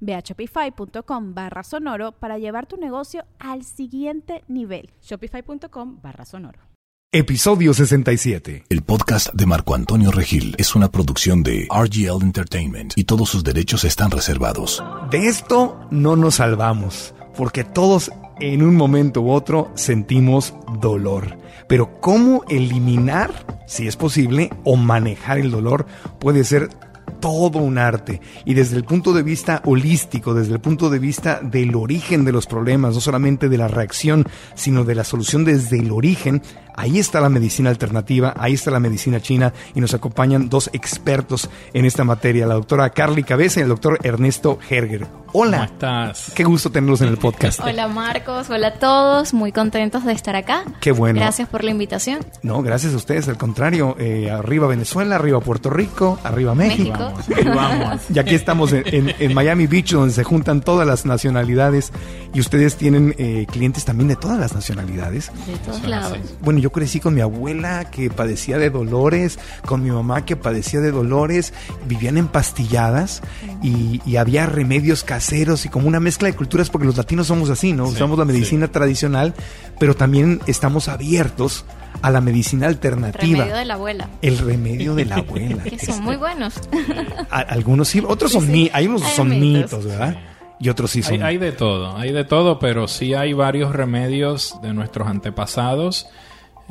Ve a shopify.com barra sonoro para llevar tu negocio al siguiente nivel. Shopify.com barra sonoro. Episodio 67. El podcast de Marco Antonio Regil es una producción de RGL Entertainment y todos sus derechos están reservados. De esto no nos salvamos, porque todos en un momento u otro sentimos dolor. Pero cómo eliminar, si es posible, o manejar el dolor puede ser todo un arte. Y desde el punto de vista holístico, desde el punto de vista del origen de los problemas, no solamente de la reacción, sino de la solución desde el origen, Ahí está la medicina alternativa, ahí está la medicina china y nos acompañan dos expertos en esta materia, la doctora Carly Cabeza y el doctor Ernesto Herger. Hola. ¿Cómo estás? Qué gusto tenerlos en el podcast. Hola Marcos, hola a todos, muy contentos de estar acá. Qué bueno. Gracias por la invitación. No, gracias a ustedes, al contrario, eh, arriba Venezuela, arriba Puerto Rico, arriba México. México. Vamos. Y aquí estamos en, en- en Miami Beach, donde se juntan todas las nacionalidades y ustedes tienen eh, clientes también de todas las nacionalidades. De todos lados. Bueno, yo crecí con mi abuela que padecía de dolores, con mi mamá que padecía de dolores, vivían empastilladas y, y había remedios caseros y como una mezcla de culturas porque los latinos somos así, ¿no? Sí, Usamos la medicina tradicional, pero también estamos abiertos a la medicina alternativa. Remedio de la abuela. El remedio de la abuela. Que Este, son muy buenos. algunos sí, otros son Sí, sí. mi- hay unos Hay son mitos. mitos, ¿verdad? Y otros sí Hay, son. hay de todo, hay de todo, pero sí hay varios remedios de nuestros antepasados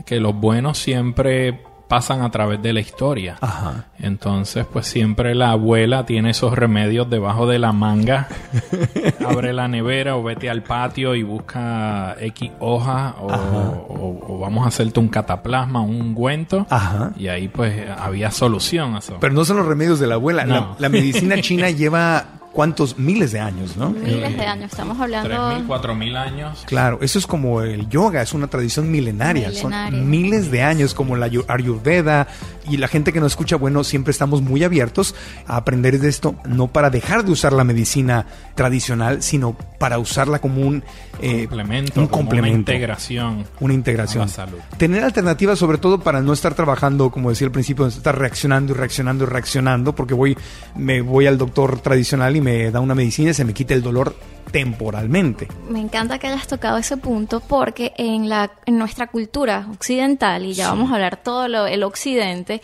que los buenos siempre pasan a través de la historia. Ajá. Entonces, pues siempre la abuela tiene esos remedios debajo de la manga. Abre la nevera o vete al patio y busca X hoja o, o- o vamos a hacerte un cataplasma, un ungüento. Ajá. Y ahí pues había solución a eso. Pero no son los remedios de la abuela. La medicina china lleva cuántos miles de años, ¿no? Miles de años. Estamos 3.000, hablando. 4.000 años. Claro, eso es como el yoga, es una tradición milenaria, Milenaria. son miles de años como la ayu- ayurveda y la gente que nos escucha, bueno, siempre estamos muy abiertos a aprender de esto, no para dejar de usar la medicina tradicional, sino para usarla como un eh, complemento, un complemento, una integración. una integración. a la salud. Tener alternativas sobre todo para no estar trabajando, como decía al principio, estar reaccionando y reaccionando y reaccionando, porque voy, me voy al doctor tradicional y me da una medicina y se me quita el dolor temporalmente. Me encanta que hayas tocado ese punto porque en, la, en nuestra cultura occidental, y ya vamos a hablar todo lo, el occidente,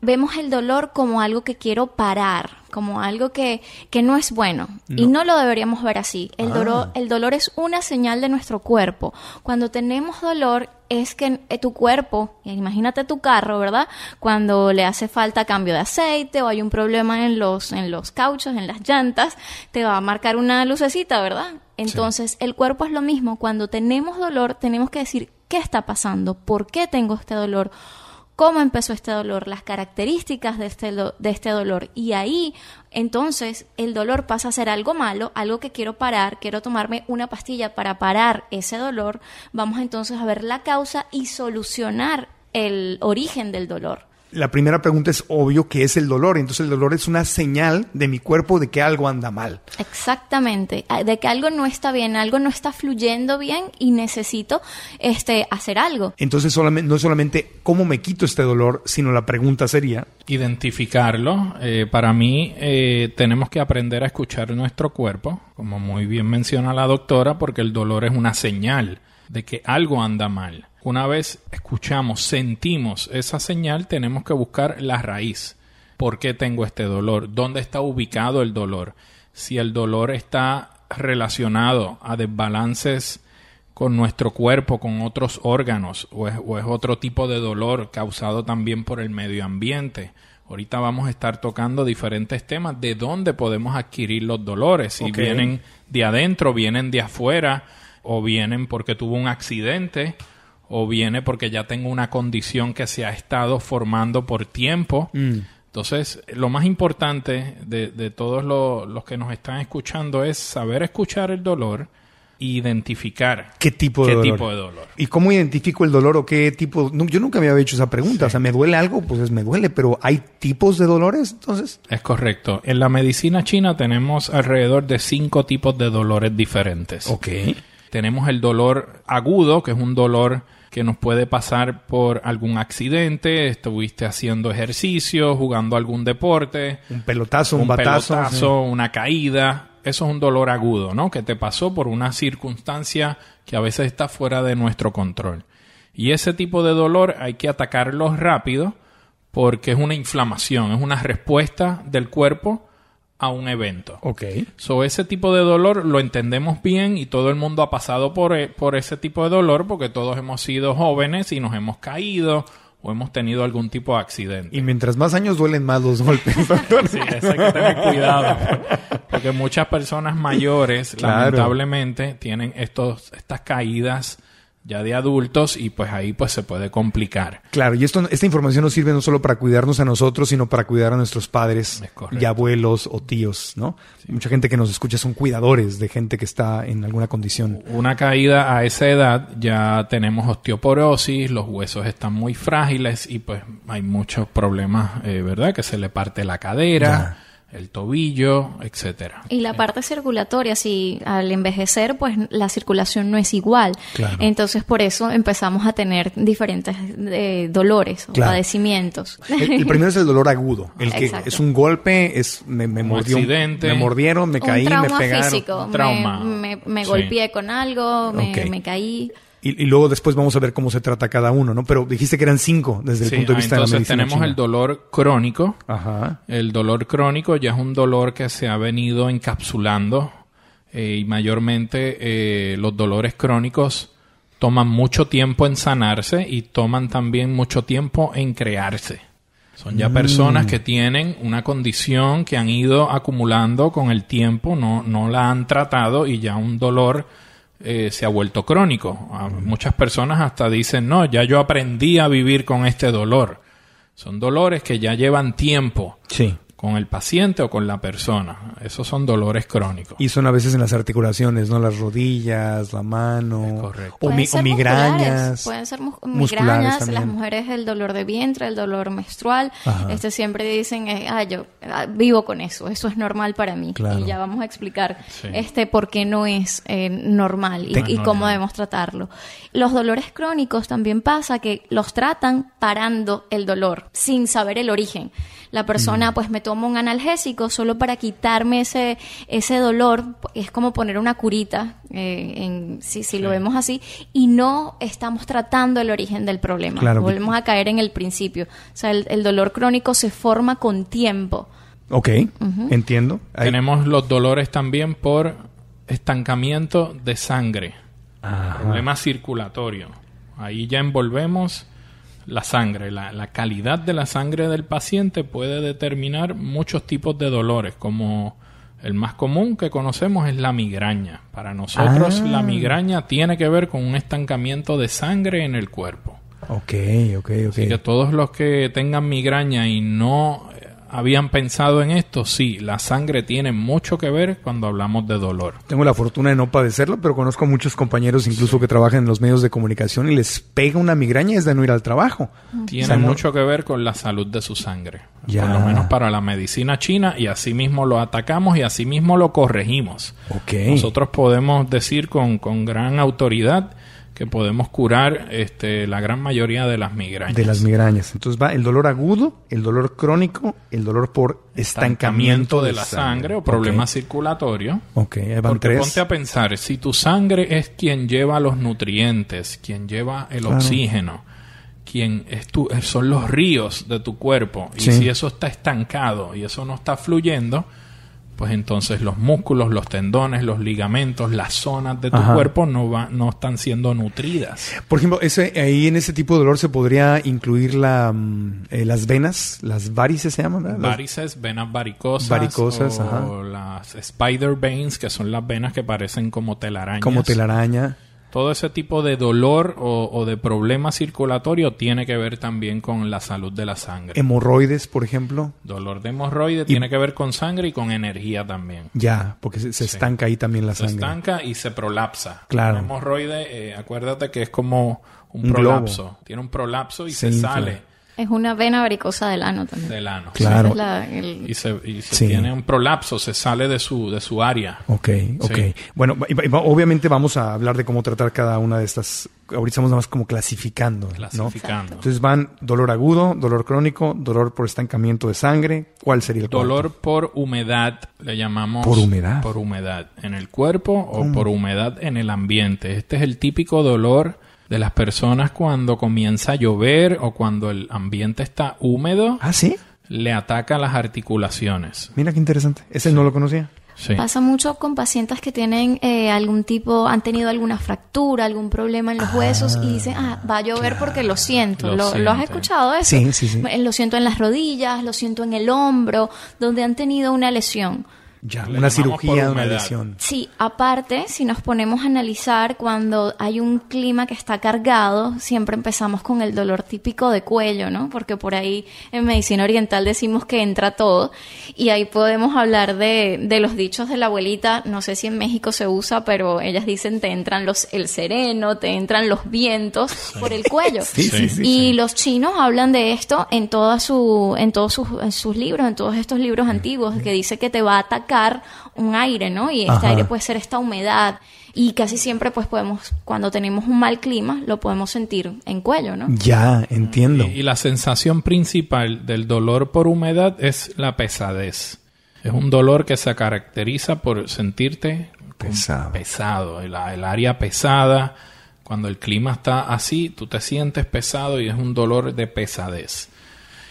vemos el dolor como algo que quiero parar, como algo que, que no es bueno. Y no lo deberíamos ver así. El, Ah. dolor, el dolor es una señal de nuestro cuerpo. Cuando tenemos dolor es que eh, tu cuerpo, imagínate tu carro, ¿verdad? Cuando le hace falta cambio de aceite o hay un problema en los, en los cauchos, en las llantas, te va a marcar una lucecita, ¿verdad? Entonces, el cuerpo es lo mismo. Cuando tenemos dolor, tenemos que decir, ¿qué está pasando? ¿Por qué tengo este dolor? Cómo empezó este dolor, las características de este, de este dolor. Y ahí, entonces, el dolor pasa a ser algo malo, algo que quiero parar, quiero tomarme una pastilla para parar ese dolor. Vamos entonces a ver la causa y solucionar el origen del dolor. La primera pregunta es obvio que es el dolor, entonces el dolor es una señal de mi cuerpo de que algo anda mal. Exactamente, ah, de que algo no está bien, algo no está fluyendo bien y necesito este hacer algo. Entonces solamente, no es solamente cómo me quito este dolor, sino la pregunta sería, Identificarlo. eh, para mí, eh, tenemos que aprender a escuchar nuestro cuerpo, como muy bien menciona la doctora, porque el dolor es una señal de que algo anda mal. Una vez escuchamos, sentimos esa señal, tenemos que buscar la raíz. ¿Por qué tengo este dolor? ¿Dónde está ubicado el dolor? Si el dolor está relacionado a desbalances con nuestro cuerpo, con otros órganos, o es, o es otro tipo de dolor causado también por el medio ambiente. Ahorita vamos a estar tocando diferentes temas de dónde podemos adquirir los dolores. Si vienen de adentro, vienen de afuera, o vienen porque tuvo un accidente, o viene porque ya tengo una condición que se ha estado formando por tiempo. Mm. Entonces, lo más importante de, de todos lo- los que nos están escuchando es saber escuchar el dolor e identificar ¿Qué tipo de qué dolor? tipo de dolor. ¿Y cómo identifico el dolor o qué tipo? No, yo nunca me había hecho esa pregunta. O sea, ¿me duele algo? Pues es, me duele, pero ¿hay tipos de dolores entonces? Es correcto. En la medicina china tenemos alrededor de cinco tipos de dolores diferentes. Ok. Tenemos el dolor agudo, que es un dolor que nos puede pasar por algún accidente, estuviste haciendo ejercicio, jugando algún deporte, Un pelotazo, un, un batazo. pelotazo, una caída. Eso es un dolor agudo, ¿no? Que te pasó por una circunstancia que a veces está fuera de nuestro control. Y ese tipo de dolor hay que atacarlo rápido porque es una inflamación, es una respuesta del cuerpo a un evento. Ok. So, ese tipo de dolor lo entendemos bien y todo el mundo ha pasado por, e- por ese tipo de dolor porque todos hemos sido jóvenes y nos hemos caído o hemos tenido algún tipo de accidente. Y mientras más años duelen más los golpes. Sí, eso hay que tener cuidado. Porque muchas personas mayores, Claro. lamentablemente, tienen estos, estas caídas ya de adultos y pues ahí pues se puede complicar. Claro, y esto, esta información nos sirve no solo para cuidarnos a nosotros, sino para cuidar a nuestros padres y abuelos o tíos, ¿no? Mucha gente que nos escucha son cuidadores de gente que está en alguna condición. Una caída a esa edad ya tenemos osteoporosis, los huesos están muy frágiles y pues hay muchos problemas, eh, ¿verdad? Que se le parte la cadera, el tobillo, etcétera. Y la parte circulatoria, si al envejecer, pues la circulación no es igual. Claro. Entonces, por eso empezamos a tener diferentes eh, dolores o Claro. padecimientos. El, el primero es el dolor agudo, el que Exacto. es un golpe, es me, me Un mordió, accidente. me mordieron, me caí, un me trauma pegaron. físico. Un trauma. Me, me- me Sí. golpeé con algo, me, me caí. Y, y luego después vamos a ver cómo se trata cada uno, ¿no? Pero dijiste que eran cinco desde el Sí, punto de ah, vista de la entonces medicina tenemos china. el dolor crónico. Ajá. El dolor crónico ya es un dolor que se ha venido encapsulando eh, y mayormente eh, los dolores crónicos toman mucho tiempo en sanarse y toman también mucho tiempo en crearse. Son ya personas que tienen una condición que han ido acumulando con el tiempo, no, no la han tratado y ya un dolor eh, se ha vuelto crónico. Muchas personas hasta dicen, no, ya yo aprendí a vivir con este dolor. Son dolores que ya llevan tiempo Sí. Con el paciente o con la persona. Esos son dolores crónicos. Y son a veces en las articulaciones, ¿no? Las rodillas, la mano. Es correcto. O, mi- migrañas. musculares, Pueden ser migrañas, también. las mujeres el dolor de vientre, el dolor menstrual. Ajá. Este siempre dicen, eh, ah, yo ah, vivo con eso, eso es normal para mí. Claro. Y ya vamos a explicar Sí. este por qué no es eh, normal y, cómo no. debemos tratarlo. Los dolores crónicos también pasa que los tratan parando el dolor sin saber el origen. La Mm. persona pues me toma un analgésico solo para quitarme ese, ese dolor, es como poner una curita, eh, en, si, si lo vemos así, y no estamos tratando el origen del problema. Claro. Volvemos a caer en el principio. O sea, el, el dolor crónico se forma con tiempo. Ok, entiendo. Ahí- Tenemos los dolores también por estancamiento de sangre, Ajá. problema circulatorio. Ahí ya envolvemos la sangre. La, la calidad de la sangre del paciente puede determinar muchos tipos de dolores, como el más común que conocemos es la migraña. Para nosotros Ah. la migraña tiene que ver con un estancamiento de sangre en el cuerpo. Ok, ok, ok. Así que todos los que tengan migraña y no habían pensado en esto, sí, la sangre tiene mucho que ver cuando hablamos de dolor. Tengo la fortuna de no padecerlo, pero conozco a muchos compañeros incluso que trabajan en los medios de comunicación y les pega una migraña es de no ir al trabajo. Tiene O sea, no- mucho que ver con la salud de su sangre. Ya. Por lo menos para la medicina china y así mismo lo atacamos y así mismo lo corregimos. Nosotros podemos decir con, con gran autoridad que podemos curar este, la gran mayoría de las migrañas. De las migrañas. Entonces va el dolor agudo, el dolor crónico, el dolor por estancamiento de la sangre, o problemas circulatorios. Ok, ahí van Porque tres. ponte a pensar, si tu sangre es quien lleva los nutrientes, quien lleva el Claro. oxígeno, quien es tu, son los ríos de tu cuerpo, y Sí. si eso está estancado y eso no está fluyendo, pues entonces los músculos, los tendones, los ligamentos, las zonas de tu Ajá. cuerpo no, va, no están siendo nutridas. Por ejemplo, ese, ahí en ese tipo de dolor se podría incluir la, mm, eh, las venas, las varices se llaman, ¿verdad? Varices, venas varicosas, Varicosas, o ajá. las spider veins, que son las venas que parecen como telarañas. como telaraña. Todo ese tipo de dolor o, o de problema circulatorio tiene que ver también con la salud de la sangre. Hemorroides, por ejemplo. Dolor de hemorroide tiene que ver con sangre y con energía también. Ya, porque se, se Sí. estanca ahí también la Se sangre. estanca y se prolapsa. Claro. Un hemorroide, eh, acuérdate que es como un, Un prolapso. Tiene un prolapso y Se se, sale Es una vena varicosa del ano también. del ano. Claro. La- el- Y se, y se Sí. tiene un prolapso, se sale de su, de su área. Ok, ok. Sí. Bueno, y- y- obviamente vamos a hablar de cómo tratar cada una de estas. Ahorita estamos nada más como clasificando. ¿no? Clasificando. Entonces van dolor agudo, dolor crónico, dolor por estancamiento de sangre. ¿Cuál sería el cuarto? Dolor por humedad, le llamamos. Por humedad. Por humedad en el cuerpo o por humedad en el ambiente. Este es el típico dolor de las personas cuando comienza a llover o cuando el ambiente está húmedo, Ah, sí. le ataca las articulaciones. Mira qué interesante. Ese no lo conocía. Sí. Pasa mucho con pacientes que tienen eh, algún tipo, han tenido alguna fractura, algún problema en los huesos y dicen, ah, va a llover porque lo siento. Lo ¿Lo, lo has escuchado eso? Sí, sí, sí. Eh, Lo siento en las rodillas, lo siento en el hombro, donde han tenido una lesión. Ya, una cirugía, una lesión. Sí, aparte, si nos ponemos a analizar cuando hay un clima que está cargado, siempre empezamos con el dolor típico de cuello, ¿no? Porque por ahí en medicina oriental decimos que entra todo y ahí podemos hablar de, de los dichos de la abuelita, no sé si en México se usa, pero ellas dicen te entran los el sereno, te entran los vientos por el cuello. Sí, sí, sí. Y los chinos hablan de esto en toda su, en todos sus, en sus libros, en todos estos libros antiguos, que dice que te va a atacar un aire, ¿no? Y este Ajá. aire puede ser esta humedad. Y casi siempre, pues podemos, cuando tenemos un mal clima, lo podemos sentir en cuello, ¿no? Ya, entiendo. Y, y la sensación principal del dolor por humedad es la pesadez. Es un dolor que se caracteriza por sentirte Pesado. pesado, el, el área pesada. Cuando el clima está así, tú te sientes pesado y es un dolor de pesadez.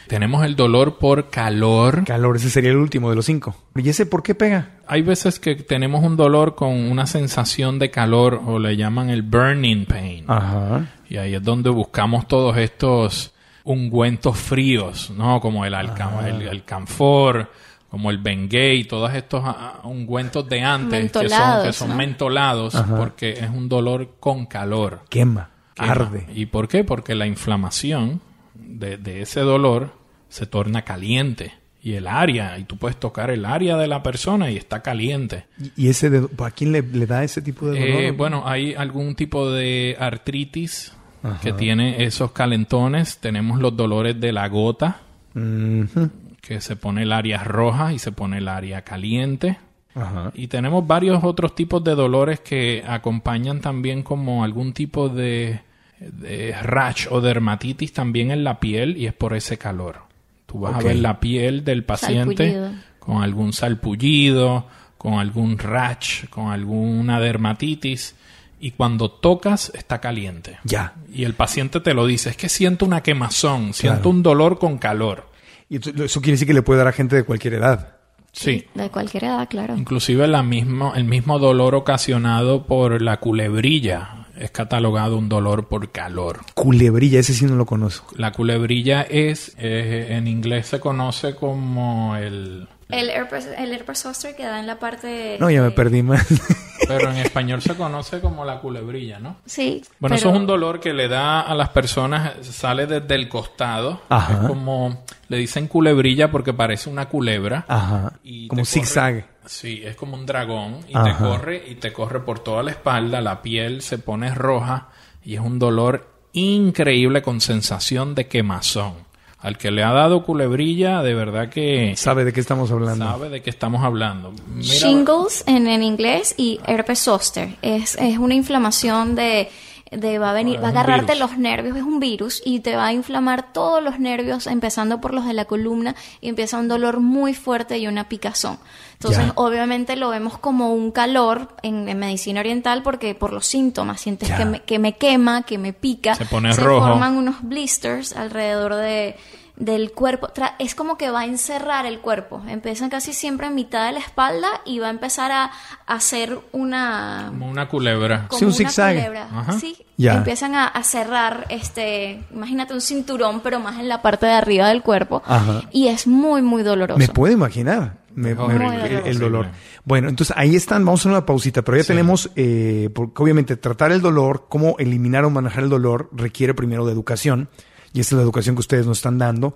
Tenemos el dolor por calor. Calor, ese sería el último de los cinco. ¿Y ese por qué pega? Hay veces que tenemos un dolor con una sensación de calor o le llaman el burning pain. Ajá. Y ahí es donde buscamos todos estos ungüentos fríos, ¿no? Como el, alcam- Ah. el, el camfor, como el Bengay, todos estos ah, ah, ungüentos de antes que son, que Mentolados, son ¿no? mentolados porque es un dolor con calor. Quema, Quema. arde. ¿Y por qué? Porque la inflamación de, de ese dolor se torna caliente. Y el área, y tú puedes tocar el área de la persona y está caliente. ¿Y ese de, a quién le, le da ese tipo de dolor? Eh, bueno, hay algún tipo de artritis que tiene esos calentones. Tenemos los dolores de la gota, que se pone el área roja y se pone el área caliente. Ajá. Y tenemos varios otros tipos de dolores que acompañan también como algún tipo de, de rash o dermatitis también en la piel y es por ese calor. Tú vas a ver la piel del paciente Salpullido. con algún salpullido, con algún rash, con alguna dermatitis y cuando tocas está caliente. Ya. Y el paciente te lo dice, es que siento una quemazón, siento Claro. un dolor con calor. Y eso eso quiere decir que le puede dar a gente de cualquier edad. Sí. De cualquier edad, claro. Inclusive la mismo, el mismo dolor ocasionado por la culebrilla es catalogado un dolor por calor. Culebrilla, ese sí no lo conozco. La culebrilla es, eh, en inglés se conoce como el... El herpes, el herpes zoster que da en la parte... No, ya me perdí más. Pero en español se conoce como la culebrilla, ¿no? Sí. Bueno, pero- eso es un dolor que le da a las personas, sale desde el costado. Ajá. Es como, le dicen culebrilla porque parece una culebra. Ajá. Y Como zigzag. Sí, es como un dragón y Ajá. te corre y te corre por toda la espalda, la piel se pone roja y es un dolor increíble con sensación de quemazón. Al que le ha dado culebrilla, de verdad que ¿Sabe de qué estamos hablando? sabe de qué estamos hablando. Mira, Shingles en, en inglés y herpes zoster. Es, es una inflamación de, de va a venir, Es va a agarrarte virus. los nervios, es un virus y te va a inflamar todos los nervios, empezando por los de la columna y empieza un dolor muy fuerte y una picazón. Entonces, Ya. obviamente lo vemos como un calor en, en medicina oriental porque por los síntomas sientes que me, que me quema, que me pica. Se pone rojo. forman unos blisters alrededor de, del cuerpo. Tra- Es como que va a encerrar el cuerpo. Empiezan casi siempre en mitad de la espalda y va a empezar a, hacer una... Como una culebra. como Sí, un una zigzag. culebra. Ajá. Sí, Ya. empiezan a, a cerrar, este, imagínate un cinturón, pero más en la parte de arriba del cuerpo. Ajá. Y es muy, muy doloroso. Me puedo imaginar me- me- el, el dolor. Bueno, entonces ahí están, vamos a hacer una pausita, pero ya Sí. tenemos, eh, porque obviamente tratar el dolor, cómo eliminar o manejar el dolor, requiere primero de educación, y esta es la educación que ustedes nos están dando,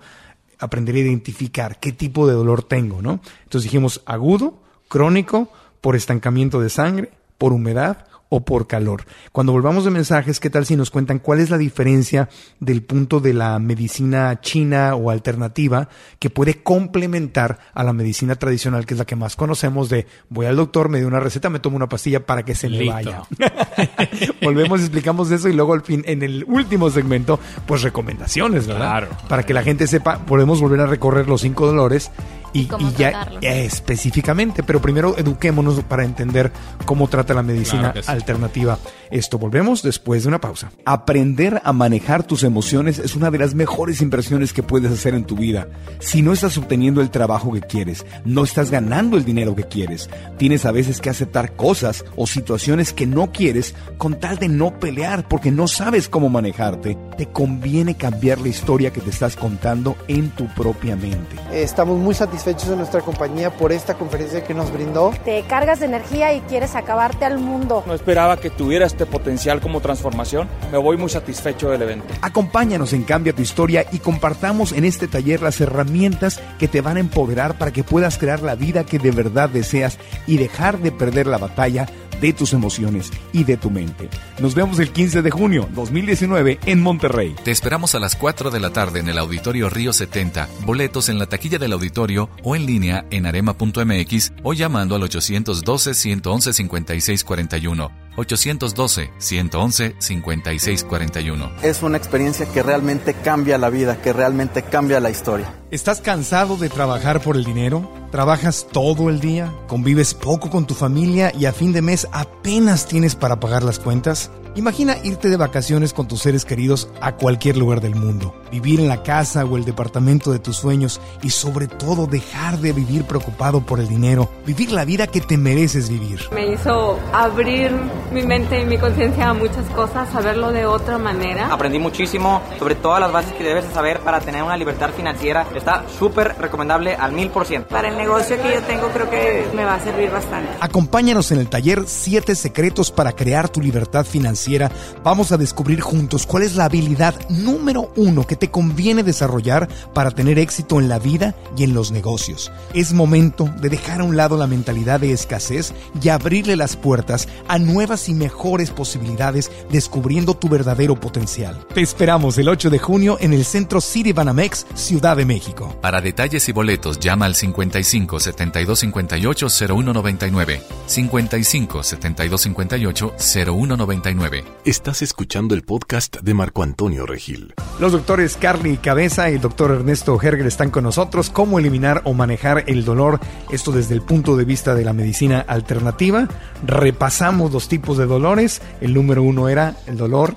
aprender a identificar qué tipo de dolor tengo, ¿no? Entonces dijimos agudo, crónico, por estancamiento de sangre, por humedad o por calor. Cuando volvamos de mensajes, ¿qué tal si nos cuentan cuál es la diferencia del punto de la medicina china o alternativa que puede complementar a la medicina tradicional, que es la que más conocemos de voy al doctor, me dio una receta, me tomo una pastilla para que se me Listo. vaya. Volvemos explicamos eso y luego al fin, en el último segmento, pues recomendaciones, ¿verdad? Claro. Para que la gente sepa, podemos volver a recorrer los cinco dolores y, ¿Cómo y ya eh, específicamente, pero primero eduquémonos para entender cómo trata la medicina Claro que sí. alternativa. Esto volvemos después de una pausa. Aprender a manejar tus emociones es una de las mejores inversiones que puedes hacer en tu vida. Si no estás obteniendo el trabajo que quieres, no estás ganando el dinero que quieres, tienes a veces que aceptar cosas o situaciones que no quieres con tal de no pelear porque no sabes cómo manejarte, te conviene cambiar la historia que te estás contando en tu propia mente. Estamos muy satisfechos en nuestra compañía por esta conferencia que nos brindó. te cargas de energía y quieres acabarte al mundo. No esperaba que tuviera este potencial como transformación. Me voy muy satisfecho del evento. Acompáñanos en Cambia tu historia y compartamos en este taller las herramientas que te van a empoderar para que puedas crear la vida que de verdad deseas y dejar de perder la batalla de tus emociones y de tu mente. Nos vemos el 15 de junio 2019 en Monterrey. Te esperamos a las 4 de la tarde en el Auditorio Río 70, boletos en la taquilla del auditorio o en línea en arema.mx o llamando al 812-111-5641. 812-111-5641. Es una experiencia que realmente cambia la vida, que realmente cambia la historia. ¿Estás cansado de trabajar por el dinero? ¿Trabajas todo el día? ¿Convives poco con tu familia y a fin de mes apenas tienes para pagar las cuentas? Imagina irte de vacaciones con tus seres queridos a cualquier lugar del mundo, vivir en la casa o el departamento de tus sueños y sobre todo dejar de vivir preocupado por el dinero, vivir la vida que te mereces vivir. Me hizo abrir mi mente y mi conciencia a muchas cosas, saberlo de otra manera. Aprendí muchísimo sobre todas las bases que debes de saber para tener una libertad financiera. Está súper recomendable al mil por ciento. Para el negocio que yo tengo creo que me va a servir bastante. Acompáñanos en el taller 7 secretos para crear tu libertad financiera. Vamos a descubrir juntos cuál es la habilidad número uno que te conviene desarrollar para tener éxito en la vida y en los negocios. Es momento de dejar a un lado la mentalidad de escasez y abrirle las puertas a nuevas y mejores posibilidades descubriendo tu verdadero potencial. Te esperamos el 8 de junio en el Centro City Banamex, Ciudad de México. Para detalles y boletos llama al 55 72 58 0199. 55 72 58 0199. Estás escuchando el podcast de Marco Antonio Regil. Los doctores Carly Cabeza y el doctor Ernesto Herger están con nosotros. ¿Cómo eliminar o manejar el dolor? Esto desde el punto de vista de la medicina alternativa. Repasamos los tipos de dolores. El número uno era el dolor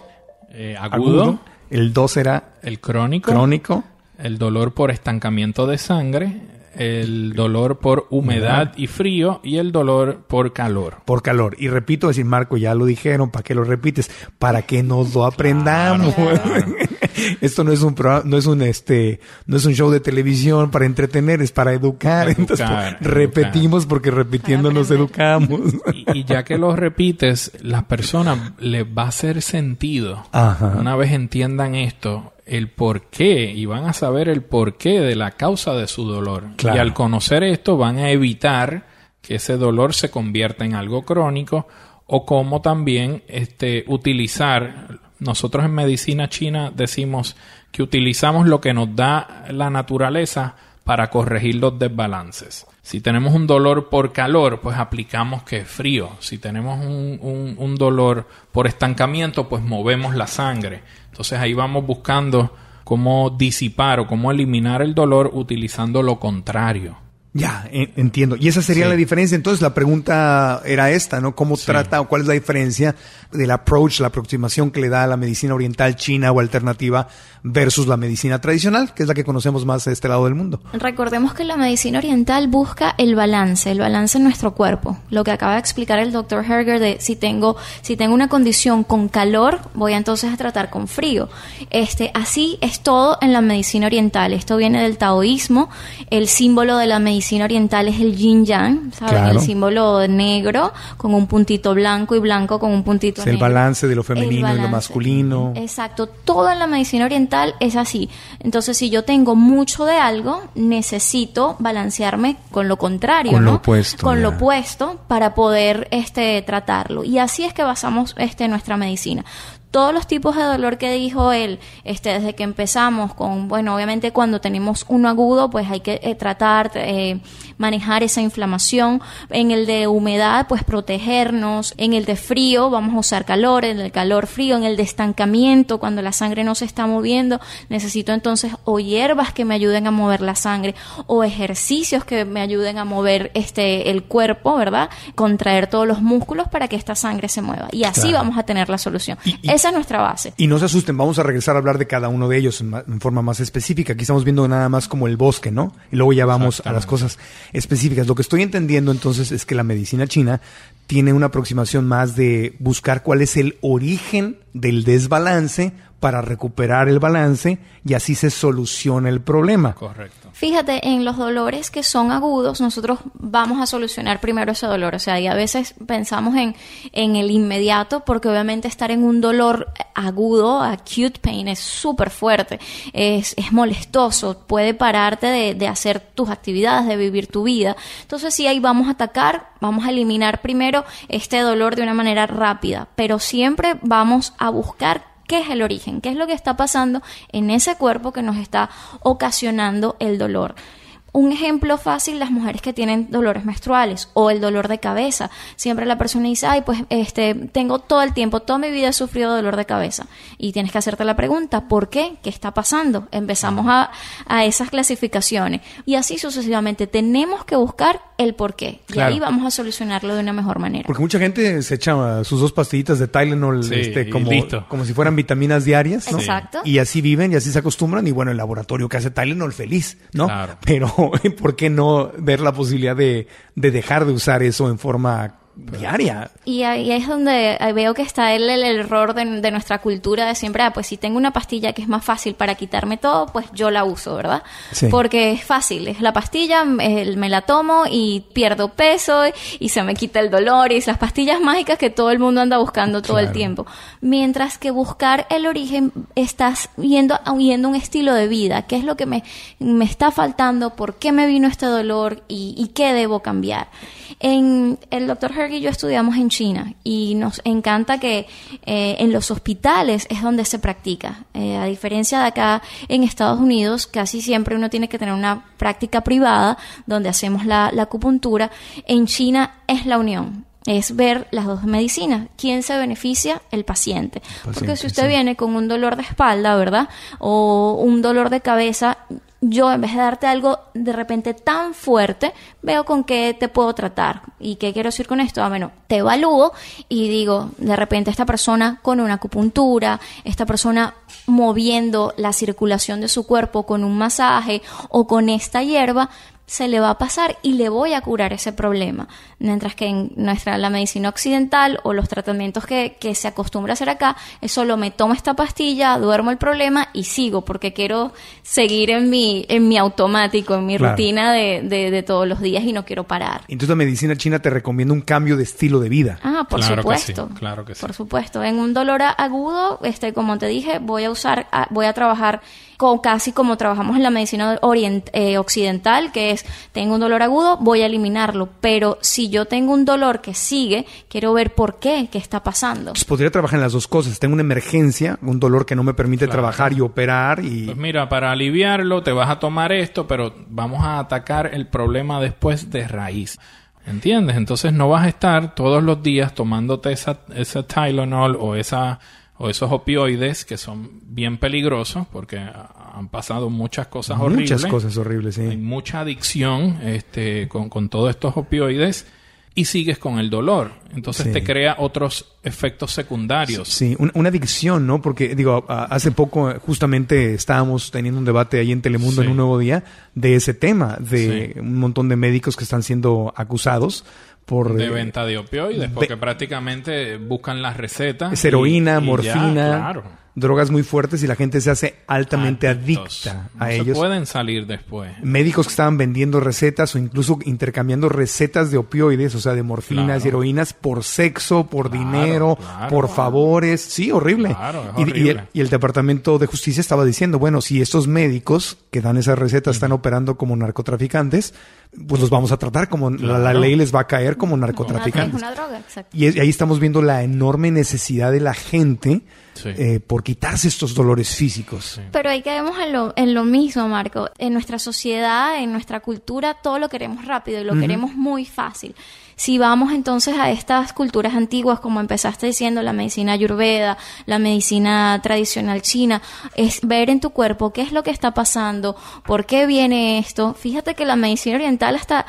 Eh, agudo, El dos era el crónico, crónico. el dolor por estancamiento de sangre, el dolor por humedad y frío y el dolor por calor. por calor. Y repito, decir Marco, ya lo dijeron, ¿para qué lo repites? Para que nos lo aprendamos. Esto no es un programa, no es un este, no es un show de televisión para entretener, es para educar. Educar, Entonces, educar. repetimos porque repitiendo nos educamos. Y, y ya que lo repites, las personas les va a hacer sentido. Ajá. Una vez entiendan esto, el por qué, y van a saber el porqué de la causa de su dolor. Claro. Y al conocer esto, van a evitar que ese dolor se convierta en algo crónico o como también este, utilizar, nosotros en medicina china decimos que utilizamos lo que nos da la naturaleza para corregir los desbalances. Si tenemos un dolor por calor, pues aplicamos que es frío. Si tenemos un, un- dolor por estancamiento, pues movemos la sangre. Entonces ahí vamos buscando cómo disipar o cómo eliminar el dolor utilizando lo contrario. Ya, en- entiendo. Y esa sería Sí. la diferencia. Entonces la pregunta era esta, ¿no? ¿Cómo trata o cuál es la diferencia del approach, la aproximación que le da a la medicina oriental china o alternativa versus la medicina tradicional, que es la que conocemos más de este lado del mundo? Recordemos que la medicina oriental busca el balance, el balance en nuestro cuerpo. Lo que acaba de explicar el doctor Herger de si tengo, si tengo una condición con calor, voy entonces a tratar con frío. Este, así es todo en la medicina oriental. Esto viene del taoísmo. El símbolo de la medicina oriental es el yin yang, ¿saben? Claro. El símbolo negro con un puntito blanco y blanco con un puntito Es el balance de lo femenino y lo masculino. Exacto, todo en la medicina oriental es así. Entonces, si yo tengo mucho de algo, necesito balancearme con lo contrario, Con lo opuesto, Con ya. lo opuesto para poder este tratarlo. Y así es que basamos este nuestra medicina. Todos los tipos de dolor que dijo él, este, desde que empezamos con, bueno, obviamente cuando tenemos uno agudo, pues hay que eh, tratar, eh, manejar esa inflamación. En el de humedad, pues protegernos. En el de frío, vamos a usar calor. En el calor frío, en el de estancamiento, cuando la sangre no se está moviendo, necesito entonces o hierbas que me ayuden a mover la sangre o ejercicios que me ayuden a mover este el cuerpo, ¿verdad? Contraer todos los músculos para que esta sangre se mueva. Y así Claro. vamos a tener la solución. Esa es nuestra base. Y no se asusten, vamos a regresar a hablar de cada uno de ellos en, en forma más específica. Aquí estamos viendo nada más como el bosque, ¿no? Y luego ya vamos a las cosas específicas. Lo que estoy entendiendo entonces es que la medicina china tiene una aproximación más de buscar cuál es el origen del desbalance para recuperar el balance y así se soluciona el problema. Correcto. Fíjate, en los dolores que son agudos, nosotros vamos a solucionar primero ese dolor. O sea, y a veces pensamos en, en el inmediato, porque obviamente estar en un dolor agudo, acute pain, es súper fuerte, es, es molestoso, puede pararte de, de hacer tus actividades, de vivir tu vida. Entonces, sí, ahí vamos a atacar, vamos a eliminar primero este dolor de una manera rápida, pero siempre vamos a buscar qué es el origen, qué es lo que está pasando en ese cuerpo que nos está ocasionando el dolor. Un ejemplo fácil, las mujeres que tienen dolores menstruales o el dolor de cabeza. Siempre la persona dice, ay, pues este, tengo todo el tiempo, toda mi vida he sufrido dolor de cabeza. Y tienes que hacerte la pregunta, ¿por qué? ¿Qué está pasando? Empezamos a, a esas clasificaciones. Y así sucesivamente. Tenemos que buscar el por qué. Y Claro. ahí vamos a solucionarlo de una mejor manera. Porque mucha gente se echa sus dos pastillitas de Tylenol Sí, este, como, listo. como si fueran vitaminas diarias, ¿no? Exacto. Y así viven y así se acostumbran. Y bueno, el laboratorio que hace Tylenol feliz, ¿no? Claro. Pero, ¿por qué no ver la posibilidad de, de dejar de usar eso en forma diaria? Y ahí es donde veo que está el, el error de, de nuestra cultura de siempre, ah, pues si tengo una pastilla que es más fácil para quitarme todo, pues yo la uso, ¿verdad? Sí. Porque es fácil, es la pastilla, me la tomo y pierdo peso y se me quita el dolor y es las pastillas mágicas que todo el mundo anda buscando todo el tiempo. Mientras que buscar el origen, estás yendo, yendo un estilo de vida, qué es lo que me, me está faltando, por qué me vino este dolor y, y qué debo cambiar. En, el doctor Herg y yo estudiamos en China y nos encanta que eh, en los hospitales es donde se practica. Eh, a diferencia de acá en Estados Unidos, casi siempre uno tiene que tener una práctica privada donde hacemos la, la acupuntura. En China es la unión. Es ver las dos medicinas. ¿Quién se beneficia? El paciente. Porque paciente, si usted sí. viene con un dolor de espalda, ¿verdad? O un dolor de cabeza, yo en vez de darte algo de repente tan fuerte, veo con qué te puedo tratar. ¿Y qué quiero decir con esto? Ah, bueno, te evalúo y digo, de repente esta persona con una acupuntura, esta persona moviendo la circulación de su cuerpo con un masaje o con esta hierba, se le va a pasar y le voy a curar ese problema. Mientras que en nuestra la medicina occidental o los tratamientos que, que se acostumbra a hacer acá, es solo me tomo esta pastilla, duermo el problema y sigo, porque quiero seguir en mi, en mi automático, en mi Claro. rutina de, de, de todos los días y no quiero parar. Entonces la medicina china te recomienda un cambio de estilo de vida. Ah, por Claro que sí, supuesto. claro que sí. Por supuesto. En un dolor a- agudo, este, como te dije, voy a usar, voy a trabajar con casi como trabajamos en la medicina orient- eh, occidental, que es tengo un dolor agudo, voy a eliminarlo. Pero si yo tengo un dolor que sigue, quiero ver por qué, qué está pasando. Pues podría trabajar en las dos cosas. Tengo una emergencia, un dolor que no me permite Claro. trabajar y operar y... Pues mira, para aliviarlo te vas a tomar esto, pero vamos a atacar el problema después de raíz. ¿Entiendes? Entonces no vas a estar todos los días tomándote esa, esa Tylenol o esa o esos opioides que son bien peligrosos porque han pasado muchas cosas horribles. Muchas cosas horribles, sí. Hay mucha adicción este, con, con todos estos opioides y sigues con el dolor. Entonces Sí. te crea otros efectos secundarios. Sí, un- una adicción, ¿no? Porque, digo, a- hace poco eh, justamente estábamos teniendo un debate ahí en Telemundo Sí. en un nuevo día de ese tema, de un montón de médicos que están siendo acusados por... de eh, venta de opioides, porque prácticamente buscan las recetas. Es heroína, y- y ya, morfina, claro. Drogas muy fuertes y la gente se hace altamente Adictos. adicta No a se ellos. pueden salir después. Médicos que estaban vendiendo recetas o incluso intercambiando recetas de opioides, o sea, de morfinas Claro. y heroínas por sexo, por dinero, claro. por favores. Sí, horrible. Claro, es Y- y, horrible. el, y el Departamento de Justicia estaba diciendo, bueno, si estos médicos que dan esas recetas están operando como narcotraficantes, pues los vamos a tratar como la, ley les va a caer como narcotraficantes. una droga, exacto. Y es- ahí estamos viendo la enorme necesidad de la gente Sí. eh, por quitarse estos dolores físicos. Pero ahí caemos en lo, en lo mismo, Marco. En nuestra sociedad, en nuestra cultura, todo lo queremos rápido y lo queremos muy fácil. Si vamos entonces a estas culturas antiguas, como empezaste diciendo, la medicina ayurveda, la medicina tradicional china, es ver en tu cuerpo qué es lo que está pasando, por qué viene esto. Fíjate que la medicina oriental hasta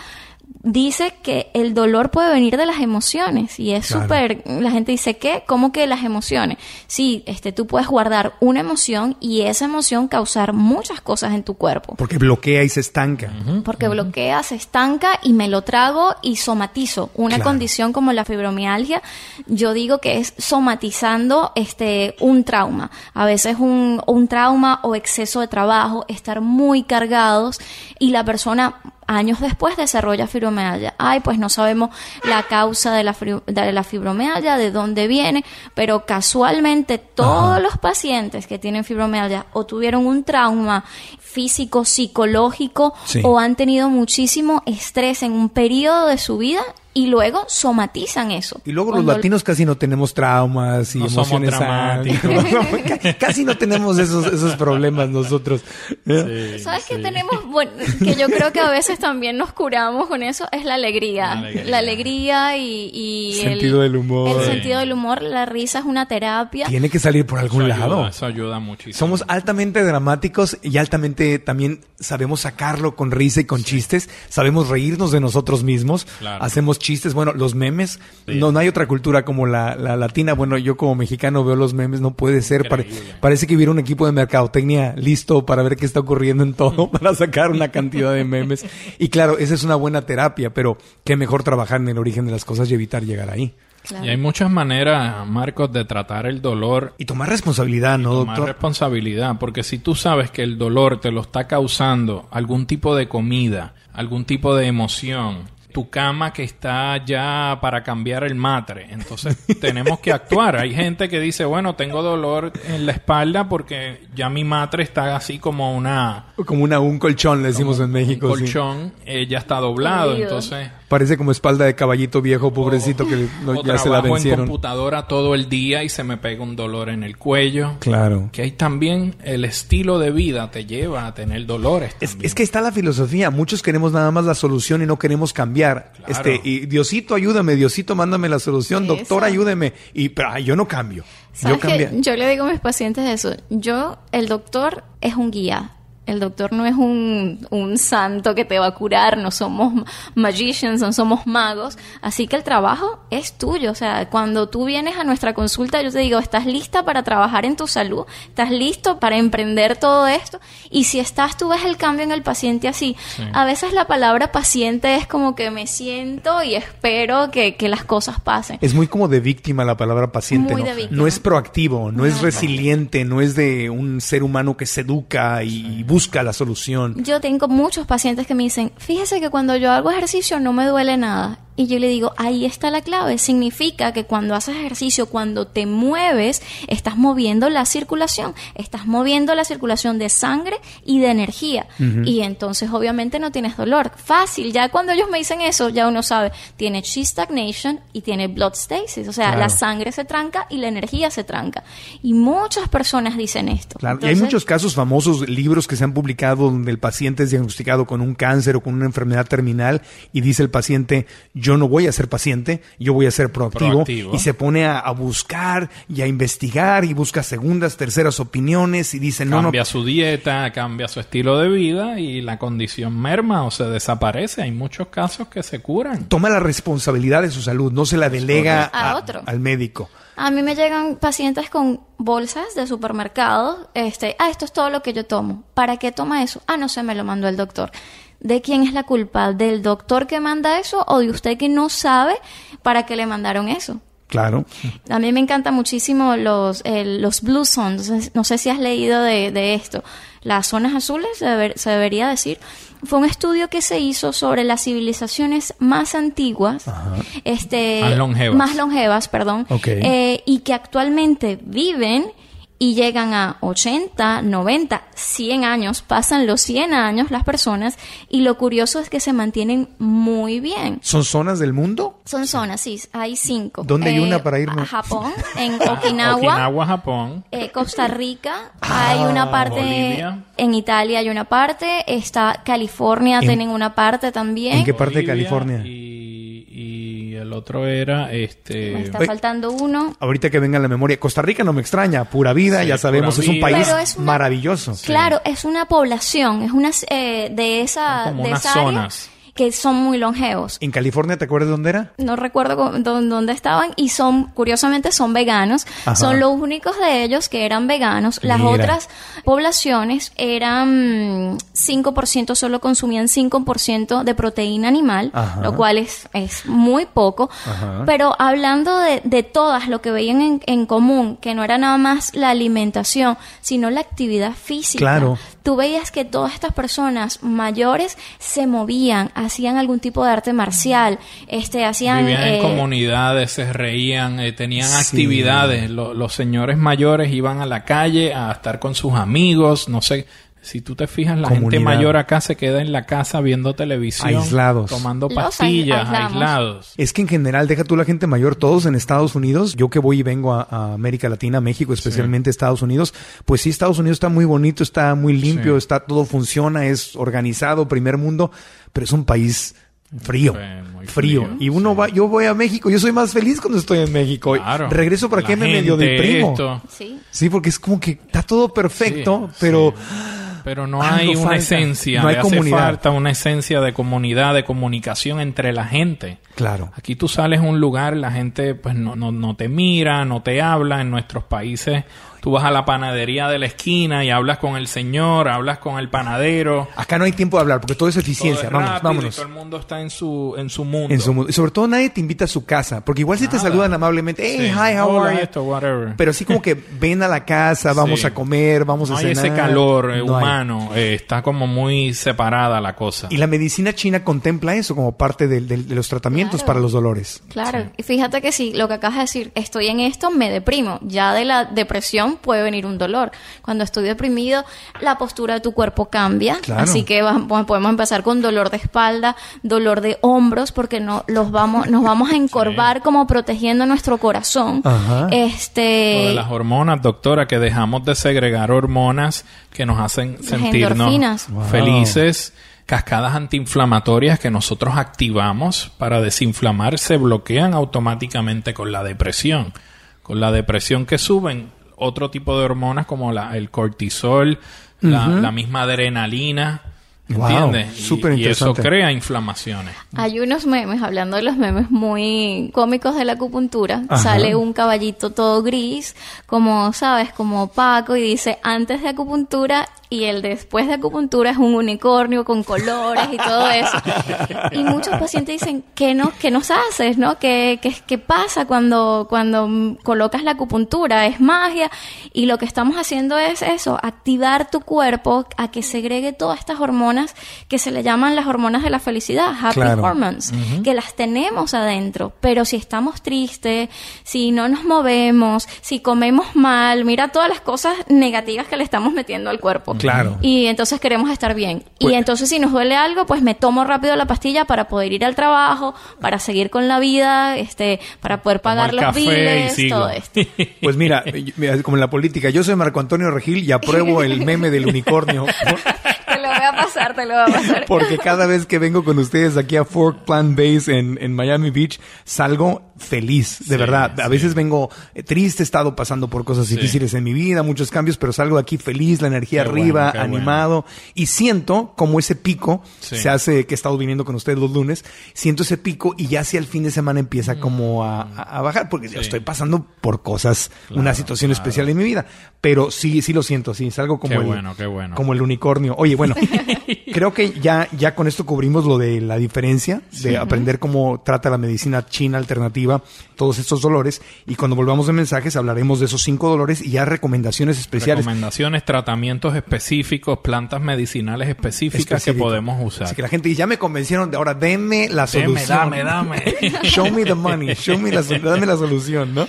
dice que el dolor puede venir de las emociones y es Claro. súper la gente dice ¿qué? ¿cómo que las emociones? Sí, este tú puedes guardar una emoción y esa emoción causar muchas cosas en tu cuerpo Porque bloquea y se estanca. porque bloquea, se estanca y me lo trago y somatizo. Una Claro. condición como la fibromialgia, yo digo que es somatizando este un trauma. A veces un, un trauma o exceso de trabajo, estar muy cargados y la persona años después desarrolla fibromialgia. Ay, pues no sabemos la causa de la, de la fibromialgia, de dónde viene, pero casualmente todos los pacientes que tienen fibromialgia o tuvieron un trauma físico, psicológico Sí. o han tenido muchísimo estrés en un periodo de su vida y luego somatizan eso. Y luego los latinos casi no tenemos traumas y No emociones casi no tenemos esos, esos problemas nosotros. ¿eh? ¿Sabes que tenemos? Bueno, que yo creo que a veces también nos curamos con eso, es la alegría. La alegría. La alegría y, y Sentido del humor. El Sí. sentido del humor, la risa es una terapia. Tiene que salir por algún Eso lado. ayuda, eso ayuda muchísimo. Somos altamente dramáticos y altamente también sabemos sacarlo con risa y con chistes. Sabemos reírnos de nosotros mismos. Claro. Hacemos chistes. Bueno, los memes. No, no hay otra cultura como la, la latina. Bueno, yo como mexicano veo los memes. No puede ser. Pare- parece que hubiera un equipo de mercadotecnia listo para ver qué está ocurriendo en todo, para sacar una cantidad de memes. Y claro, esa es una buena terapia, pero qué mejor trabajar en el origen de las cosas y evitar llegar ahí. Claro. Y hay muchas maneras, Marcos, de tratar el dolor Y tomar responsabilidad, ¿no, tomar doctor? responsabilidad, porque si tú sabes que el dolor te lo está causando algún tipo de comida, algún tipo de emoción, tu cama que está ya para cambiar el matre, entonces tenemos que actuar. Hay gente que dice, bueno, tengo dolor en la espalda porque ya mi matre está así como una Como una, un colchón, le decimos en México. un sí. colchón, eh, ya está doblado, entonces Parece como espalda de caballito viejo, pobrecito, que no- o ya se la trabajo en vencieron. computadora todo el día y se me pega un dolor en el cuello. Claro. Que hay también el estilo de vida te lleva a tener dolores. Es, es que ahí está la filosofía. Muchos queremos nada más la solución y no queremos cambiar. Claro. Este, y Diosito, ayúdame, Diosito, mándame la solución, Eso. doctor, ayúdeme. Y pero ay, yo no cambio. ¿Sabes yo qué? Yo le digo a mis pacientes eso. Yo, el doctor es un guía. El doctor no es un, un santo que te va a curar, no somos magicians, no somos magos. Así que el trabajo es tuyo. O sea, cuando tú vienes a nuestra consulta, yo te digo, ¿estás lista para trabajar en tu salud? ¿Estás listo para emprender todo esto? Y si estás, tú ves el cambio en el paciente así. A veces la palabra paciente es como que me siento y espero que, que las cosas pasen. Es muy como de víctima la palabra paciente, Muy ¿no? de víctima. No es proactivo, no, No es es resiliente, no es de un ser humano que se educa y busca la solución. Yo tengo muchos pacientes que me dicen, fíjese que cuando yo hago ejercicio no me duele nada. Y yo le digo, ahí está la clave. Significa que cuando haces ejercicio, cuando te mueves, estás moviendo la circulación. Estás moviendo la circulación de sangre y de energía. Y entonces obviamente no tienes dolor. Fácil. Ya cuando ellos me dicen eso, ya uno sabe, tiene chi stagnation y tiene blood stasis. O sea, Claro. la sangre se tranca y la energía se tranca. Y muchas personas dicen esto. Claro, y hay muchos casos famosos, libros que se han publicado donde el paciente es diagnosticado con un cáncer o con una enfermedad terminal y dice el paciente, yo no voy a ser paciente, yo voy a ser proactivo, Proactivo. y se pone a, a buscar y a investigar y busca segundas, terceras opiniones y dice, no, no, cambia su dieta, cambia su estilo de vida y la condición merma o se desaparece. Hay muchos casos que se curan. toma la responsabilidad de su salud, no se la delega A a- otro. al médico. A mí me llegan pacientes con bolsas de supermercado. Este, ah, esto es todo lo que yo tomo. ¿Para qué toma eso? Ah, no sé, me lo mandó el doctor. ¿De quién es la culpa? ¿Del doctor que manda eso o de usted que no sabe para qué le mandaron eso? Claro. A mí me encantan muchísimo los, el- los blue zones. No sé- No sé si has leído de, de esto. Las zonas azules, se, deber- se debería decir. Fue un estudio que se hizo sobre las civilizaciones más antiguas, este, Más longevas. más longevas, perdón, Ok. eh, y que actualmente viven y llegan a 80, 90, 100 años, pasan los 100 años las personas y lo curioso es que se mantienen muy bien. ¿Son zonas del mundo? Son zonas, sí, hay cinco. Eh, ¿Dónde hay una para irnos? a Japón, en Okinawa, Okinawa, Japón. eh, Costa Rica, hay una parte, Bolivia. en Italia hay una parte, está California, ¿En- tienen una parte también. ¿En qué parte de California? Y, y el otro era este. Me está Oye. faltando uno. Ahorita que venga a la memoria, Costa Rica no me extraña, pura vida, Sí, ya sabemos, es un vida. país Pero es una- maravilloso. Claro, es una población, es una eh, de esa, Son como de unas esa área zonas. Que son muy longevos. ¿En California te acuerdas dónde era? no recuerdo dónde estaban y son curiosamente son veganos Ajá. son los únicos de ellos que eran veganos las Mira. otras poblaciones eran mm, 5% solo consumían 5% de proteína animal Ajá. lo cual es, es muy poco Ajá. pero hablando de, de todas lo que veían en, en común que no era nada más la alimentación sino la actividad física Claro. tú veías que todas estas personas mayores se movían, hacían algún tipo de arte marcial, este, hacían... Vivían eh, en comunidades, se reían, eh, tenían Sí. actividades. Lo- los señores mayores iban a la calle a estar con sus amigos, no sé. Si tú te fijas, la gente Comunidad. mayor acá se queda en la casa viendo televisión, Aislados. tomando pastillas, aislados. Es que en general, deja tú la gente mayor, todos en Estados Unidos, yo que voy y vengo a, a América Latina, México, especialmente Estados Unidos, pues sí, Estados Unidos está muy bonito, está muy limpio, Sí. está todo funciona, es organizado, primer mundo, pero es un país frío, frío. frío, Y uno sí. va, yo voy a México, yo soy más feliz cuando estoy en México. Claro. Regreso para que me medio gente, deprimo. Sí. Sí, porque es como que está todo perfecto, Sí, pero Pero no hay una falta. esencia, No hay le hace falta una esencia de comunidad, de comunicación entre la gente. claro. Aquí tú sales a un lugar, la gente pues no, no, no te mira, no te habla. En nuestros países tú vas a la panadería de la esquina y hablas con el señor, hablas con el panadero. Acá no hay tiempo de hablar porque todo es Todo eficiencia. es Vamos, rápido vámonos. y todo el mundo está en su, en su mundo. En su mundo. Y sobre todo nadie te invita a su casa, porque igual si te Nada. saludan amablemente, hey, Sí. hi, how Hola, are you? esto, whatever. Pero así como que ven a la casa, vamos Sí. a comer, vamos no a hay cenar. ese calor eh, No hay. humano, eh, está como muy separada la cosa. Y la medicina china contempla eso como parte del- del- de, los tratamientos Claro. para los dolores. Claro, y fíjate que si lo que acabas de decir, estoy en esto, me deprimo. Ya de la depresión puede venir un dolor. Cuando estoy deprimido, la postura de tu cuerpo cambia. Claro. Así que va- bueno, podemos empezar con dolor de espalda, dolor de hombros, porque no los vamos, nos vamos a encorvar como protegiendo nuestro corazón. Ajá. Lo de Este, las hormonas, doctora, que dejamos de segregar hormonas que nos hacen sentirnos endorfinas. Wow. felices. Cascadas antiinflamatorias que nosotros activamos para desinflamar se bloquean automáticamente con la depresión. Con la depresión que suben otro tipo de hormonas como la, el cortisol, la, misma adrenalina. Wow, ¿Entiendes? Y- súper y, eso interesante. crea inflamaciones. Hay unos memes, hablando de los memes muy cómicos de la acupuntura, Ajá. sale un caballito todo gris, como, sabes, como opaco, y dice antes de acupuntura y el después de acupuntura es un unicornio con colores y todo eso. Y muchos pacientes dicen, ¿qué, no, qué nos haces? ¿no? ¿Qué, qué, qué pasa cuando, cuando colocas la acupuntura? Es magia. Y lo que estamos haciendo es eso, activar tu cuerpo a que segregue todas estas hormonas que se le llaman las hormonas de la felicidad, happy Claro. hormones, que las tenemos adentro. Pero si estamos tristes, si no nos movemos, si comemos mal, mira todas las cosas negativas que le estamos metiendo al cuerpo. Claro. Y entonces queremos estar bien. Pues- y entonces si nos duele algo, pues me tomo rápido la pastilla para poder ir al trabajo, para seguir con la vida, este, para poder pagar los biles, todo esto. Pues mira, como en la política, yo soy Marco Antonio Regil y apruebo el meme del unicornio. Voy a pasar, te lo voy a pasar. Porque cada vez que vengo con ustedes aquí a Fork Plant Base en, en Miami Beach, salgo feliz, de verdad. A veces vengo eh, triste, he estado pasando por cosas difíciles en mi vida, muchos cambios, pero salgo de aquí feliz, la energía Qué arriba, bueno, animado, y siento como ese pico se hace, que he estado viniendo con ustedes los lunes, siento ese pico y ya hacia el fin de semana empieza como a, bajar, porque yo estoy pasando por cosas, una situación especial en mi vida, pero sí, sí lo siento, sí, salgo como Qué el, bueno, qué bueno. como el unicornio. Oye, bueno, creo que ya, ya con esto cubrimos lo de la diferencia, de aprender cómo trata la medicina china alternativa todos estos dolores. Y cuando volvamos de mensajes hablaremos de esos cinco dolores y ya recomendaciones especiales. Recomendaciones, tratamientos específicos, plantas medicinales específicas que podemos usar. Así que la gente dice, ya me convencieron de ahora, denme la Deme, solución. dame, dame. show me the money, show me la, dame la solución, ¿no?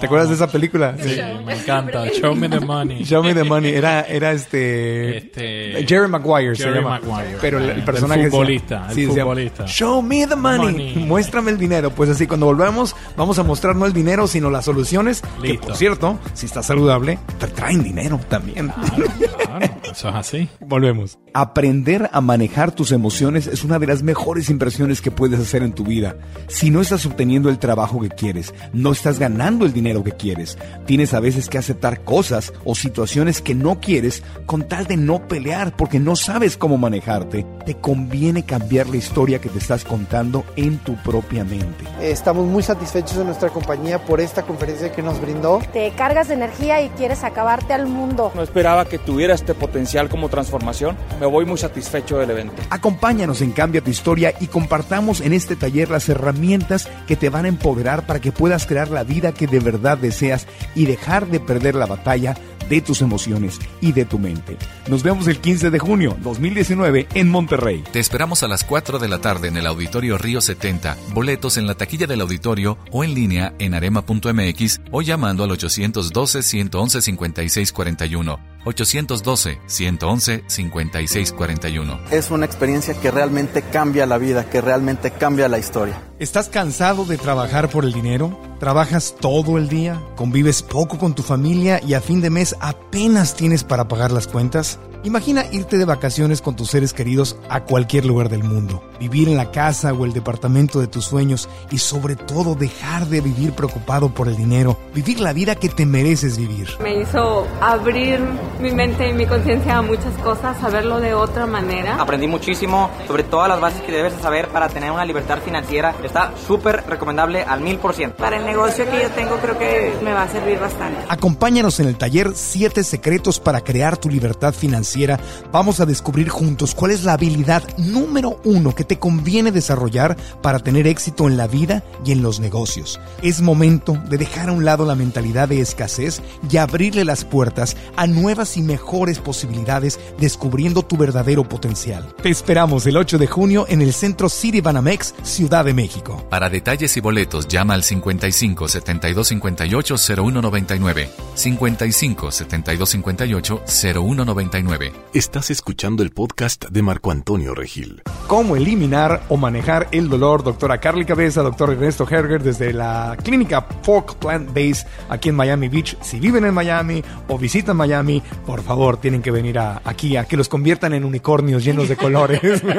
¿Te acuerdas de esa película? Sí, me encanta. Show me the money. Show me the money. Era, era este, Este- Jerry Maguire se Jerry llama. Maguire. Pero el, el El personaje se- futbolista, el sí, se futbolista. Show me the money. Money. Muéstrame el dinero. Pues así, cuando volvamos, vamos a mostrar no el dinero, sino las soluciones. Que Listo. por cierto, si está saludable, te traen dinero también. Claro, eso es así. Volvemos. Aprender a manejar tus emociones es una de las mejores inversiones que puedes hacer en tu vida. Si no estás obteniendo el trabajo que quieres, no estás ganando el dinero que quieres, tienes a veces que aceptar cosas o situaciones que no quieres con tal de no pelear porque no sabes cómo manejarte, te conviene cambiar la historia que te estás contando en tu propia mente. Estamos muy satisfechos de nuestra compañía por esta conferencia que nos brindó. Te cargas de energía y quieres acabarte al mundo. No esperaba que tuviera este potencial como transformación. Me voy muy satisfecho del evento. Acompáñanos en Cambia tu Historia y compartamos en este taller las herramientas que te van a empoderar para que puedas crear la vida que de verdad deseas y dejar de perder la batalla de tus emociones y de tu mente. Nos vemos el 15 de junio 2019 en Monterrey. Te esperamos a las 4 de la tarde en el Auditorio Río 70, boletos en la taquilla del auditorio o en línea en arema.mx o llamando al 812-111-5641. 812-111-5641. Es una experiencia que realmente cambia la vida, que realmente cambia la historia. ¿Estás cansado de trabajar por el dinero? ¿Trabajas todo el día? ¿Convives poco con tu familia y a fin de mes apenas tienes para pagar las cuentas? Imagina irte de vacaciones con tus seres queridos a cualquier lugar del mundo, vivir en la casa o el departamento de tus sueños y sobre todo dejar de vivir preocupado por el dinero, vivir la vida que te mereces vivir. Me hizo abrir mi mente y mi conciencia a muchas cosas, saberlo de otra manera. Aprendí muchísimo sobre todas las bases que debes de saber para tener una libertad financiera. Está súper recomendable al mil por ciento. Para el negocio que yo tengo creo que me va a servir bastante. Acompáñanos en el taller 7 secretos para crear tu libertad financiera. Vamos a descubrir juntos cuál es la habilidad número uno que te conviene desarrollar para tener éxito en la vida y en los negocios. Es momento de dejar a un lado la mentalidad de escasez y abrirle las puertas a nuevas y mejores posibilidades descubriendo tu verdadero potencial. Te esperamos el 8 de junio en el Centro City Banamex, Ciudad de México. Para detalles y boletos llama al 55 72 58 0199. 55 72 58 0199. Estás escuchando el podcast de Marco Antonio Regil. cómo eliminar o manejar el dolor. Doctora Carly Cabeza, doctor Ernesto Herger, desde la clínica Fork Plant Base aquí en Miami Beach. Si viven en Miami o visitan Miami, por favor, tienen que venir a- aquí a que los conviertan en unicornios llenos de colores.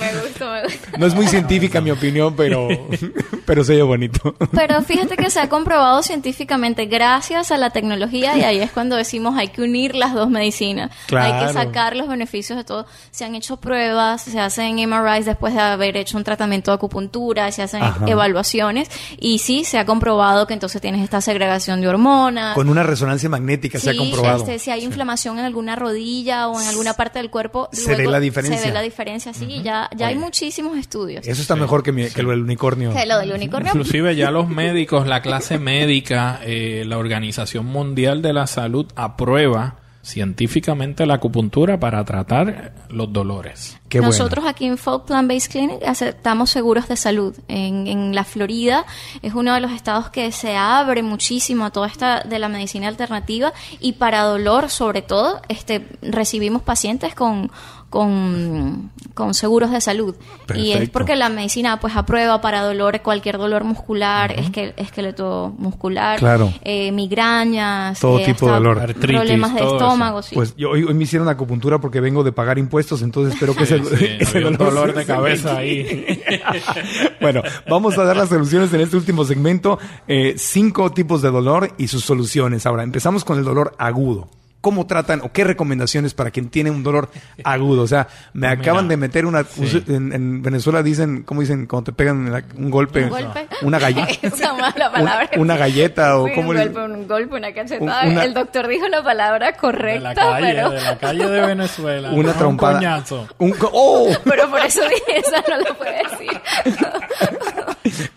Me gustó, me gustó. no es muy científica mi opinión, pero, pero se oye bonito. Pero fíjate que se ha comprobado científicamente gracias a la tecnología y ahí es cuando decimos hay que unir las dos medicinas. Hay que sacar los beneficios de todo. Se han hecho pruebas, se hacen MRIs después de haber hecho un tratamiento de acupuntura, se hacen Ajá. evaluaciones y sí, se ha comprobado que entonces tienes esta segregación de hormonas. Con una resonancia magnética se ha comprobado. este, si hay inflamación en alguna rodilla o en alguna parte del cuerpo, Se ve la diferencia. Se ve la diferencia, sí, ya, ya hay muchísimos estudios. Eso está mejor que, mi- que lo del unicornio. Que lo del unicornio. Inclusive ya los médicos, la clase médica, eh, la Organización Mundial de la Salud aprueba científicamente la acupuntura para tratar los dolores. Nosotros aquí en Folk Plant Based Clinic aceptamos seguros de salud. En, en la Florida es uno de los estados que se abre muchísimo a toda esta de la medicina alternativa y para dolor sobre todo este recibimos pacientes con con, con seguros de salud. Y es porque la medicina pues aprueba para dolor, cualquier dolor muscular, esque- esqueleto muscular, Claro. eh, migrañas, Todo eh, tipo de dolor. problemas de estómago. sí. Pues yo, hoy, hoy me hicieron acupuntura porque vengo de pagar impuestos, entonces espero que ese, Sí, ese dolor de cabeza ahí. bueno, vamos a dar las soluciones en este último segmento. Eh, cinco tipos de dolor y sus soluciones. Ahora, empezamos con el dolor agudo. ¿Cómo tratan o qué recomendaciones para quien tiene un dolor agudo? O sea, me Mira, acaban de meter una... sí. En, en Venezuela dicen, ¿cómo dicen? Cuando te pegan en la- un golpe. ¿Un golpe? Una galleta. Esa mala palabra. una galleta o Sí, cómo un le- golpe, un golpe, una cachetada. Un- una- El doctor dijo la palabra De correcta, la calle, pero, de la calle de Venezuela. Una Un trompada. coñazo. Un co- ¡Oh! pero por eso dije, esa no lo puede decir.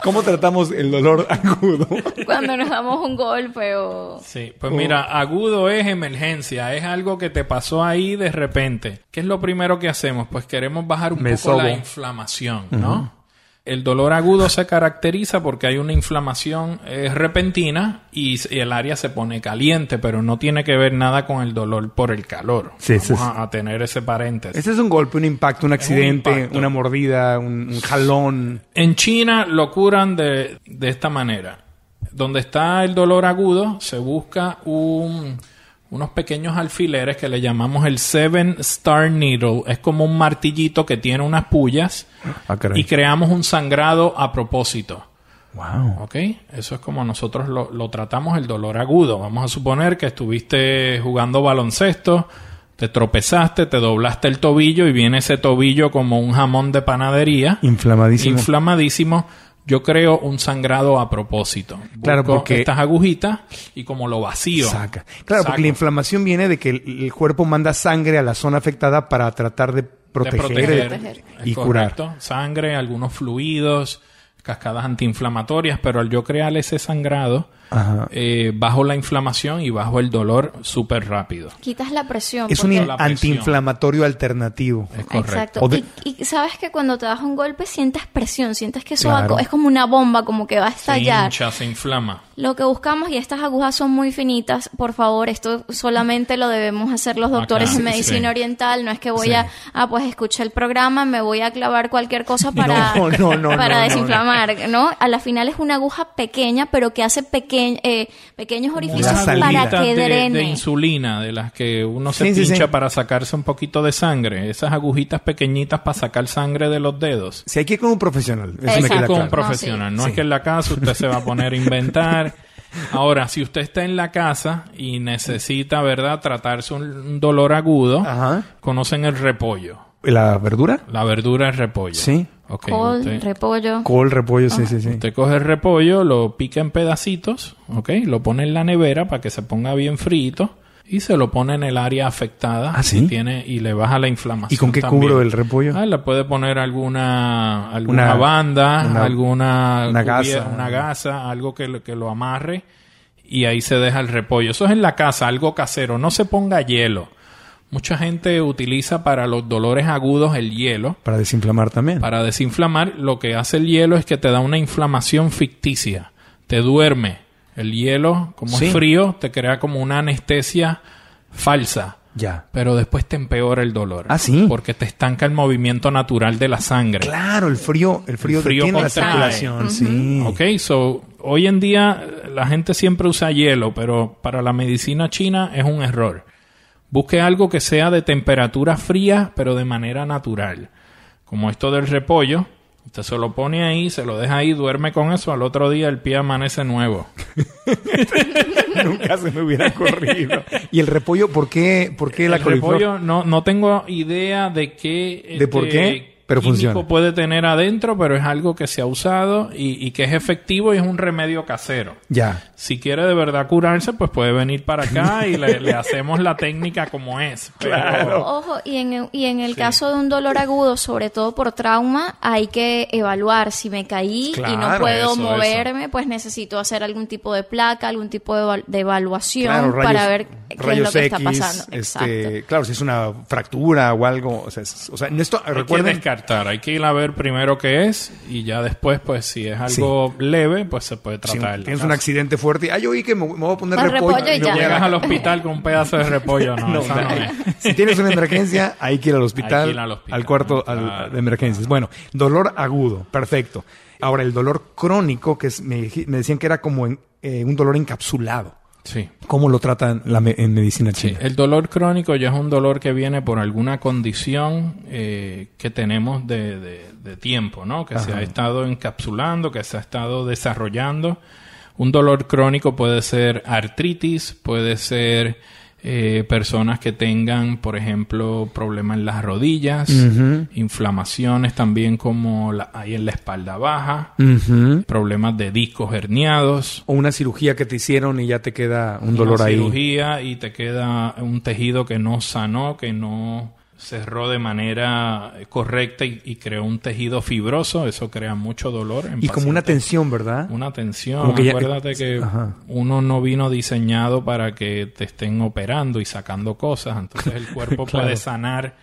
¿Cómo tratamos el dolor agudo? Cuando nos damos un golpe o... Sí, pues mira, agudo es emergencia, es algo que te pasó ahí de repente. ¿Qué es lo primero que hacemos? Pues queremos bajar un Me poco la inflamación, ¿no? El dolor agudo se caracteriza porque hay una inflamación eh, repentina y, el área se pone caliente, pero no tiene que ver nada con el dolor por el calor. Sí, Vamos ese es- a, a tener ese paréntesis. Este es un golpe, un impacto, un accidente, impacto. una mordida, un, un jalón. En China lo curan de, de esta manera. Donde está el dolor agudo, se busca un- unos pequeños alfileres que le llamamos el Seven Star Needle. Es como un martillito que tiene unas pullas Ah, y creamos un sangrado a propósito. Wow. ¿Ok? Eso es como nosotros lo, lo tratamos el dolor agudo. Vamos a suponer que estuviste jugando baloncesto, te tropezaste, te doblaste el tobillo y viene ese tobillo como un jamón de panadería. Inflamadísimo. Inflamadísimo. Yo creo un sangrado a propósito. Claro, porque- estas agujitas y como lo vacío. Saca. Claro, porque la inflamación viene de que el, el cuerpo manda sangre a la zona afectada para tratar de De proteger, proteger. y curar. correcto. Sangre, algunos fluidos, cascadas antiinflamatorias, pero al yo crear ese sangrado. Eh, bajo la inflamación y bajo el dolor súper rápido. Quitas la presión. Es un antiinflamatorio alternativo. Es correcto. Exacto. De- Y, y sabes que cuando te das un golpe sientes presión, sientes que eso Claro. es como una bomba, como que va a Se estallar. hincha, se inflama. Lo que buscamos, y estas agujas son muy finitas, por favor, esto solamente lo debemos hacer los doctores Acá, en medicina sí. oriental, no es que voy Sí. a, ah, pues escuché el programa, me voy a clavar cualquier cosa para, No, no, no, para no, no, desinflamar, ¿no? A la final es una aguja pequeña, pero que hace peque- eh, pequeños orificios para que de, drene. de insulina, de las que uno se Sí, pincha sí. para sacarse un poquito de sangre. Esas agujitas pequeñitas para sacar sangre de los dedos. Si hay que ir con un profesional, eso me queda con un profesional. No, sí. es que en la casa usted se va a poner a inventar. Ahora, si usted está en la casa y necesita, ¿verdad?, tratarse un, un dolor agudo, Ajá. conocen el repollo. ¿La verdura? La verdura es repollo. Sí. Ok, Col, usted, repollo. Col, repollo, sí, sí, sí. usted coge el repollo, lo pica en pedacitos, ¿ok? Lo pone en la nevera para que se ponga bien frito y se lo pone en el área afectada ¿Ah, sí? tiene y le baja la inflamación. ¿Y con qué también. cubro el repollo? Ah, le puede poner alguna alguna Una- banda, una- alguna una gasa. una gasa, algo que, lo- que lo amarre y ahí se deja el repollo. Eso es en la casa, algo casero. No se ponga hielo. Mucha gente utiliza para los dolores agudos el hielo. Para desinflamar también. Para desinflamar, lo que hace el hielo es que te da una inflamación ficticia. Te duerme. El hielo, como Sí. es frío, te crea como una anestesia falsa. Ya. Pero después te empeora el dolor. Ah, ¿sí? Porque te estanca el movimiento natural de la sangre. Claro, el frío, el frío, El frío la circulación, sí. Ok, so, hoy en día la gente siempre usa hielo, pero para la medicina china es un error. Busque algo que sea de temperatura fría, pero de manera natural. Como esto del repollo. Usted se lo pone ahí, se lo deja ahí, duerme con eso, al otro día el pie amanece nuevo. Nunca se me hubiera ocurrido. ¿Y el repollo, por qué, por qué la el coliflor? repollo no, no tengo idea de qué ¿De por qué? Pero funciona. puede tener adentro, pero es algo que se ha usado y, y que es efectivo y es un remedio casero. Ya. Si quiere de verdad curarse, pues puede venir para acá y le, le hacemos la técnica como es. Pero Ojo, y en, el- y en el caso de un dolor agudo, sobre todo por trauma, hay que evaluar si me caí y no Claro, puedo eso, moverme, pues necesito hacer algún tipo de placa, algún tipo de, eval- de evaluación Claro, rayos- para ver qué es lo que está pasando. este, claro, si es una fractura o algo, o sea, es- o sea, en esto Hay que recuerden descartar, hay que ir a ver primero qué es y ya después, pues si es algo leve, pues se puede si tratar. el tienes caso. un accidente fuerte, ay, yo oí que me, me voy a poner repollo, repollo y no ya. Llegas al hospital con un pedazo de repollo, no, No, esa no no. es. Si tienes una emergencia, hay que ir al hospital, ir al hospital, cuarto ¿no? al- Claro. de emergencias. Bueno, dolor agudo, perfecto. Ahora, el dolor crónico, que es, me, me decían que era como en- eh, un dolor encapsulado. Sí. ¿Cómo lo tratan la me- en medicina china? El dolor crónico ya es un dolor que viene por alguna condición eh, que tenemos de, de- de tiempo, ¿no? Que se ha estado encapsulando, que se ha estado desarrollando. Un dolor crónico puede ser artritis, puede ser eh, personas que tengan, por ejemplo, problemas en las rodillas, inflamaciones también como la, hay en la espalda baja, problemas de discos herniados, O una cirugía que te hicieron y ya te queda un dolor una ahí. cirugía y te queda un tejido que no sanó, que no cerró de manera correcta y, y creó un tejido fibroso, eso crea mucho dolor. en Y como una tensión, ¿verdad? Una tensión. Ya- Acuérdate que Ajá. uno no vino diseñado para que te estén operando y sacando cosas. Entonces el cuerpo Claro. puede sanar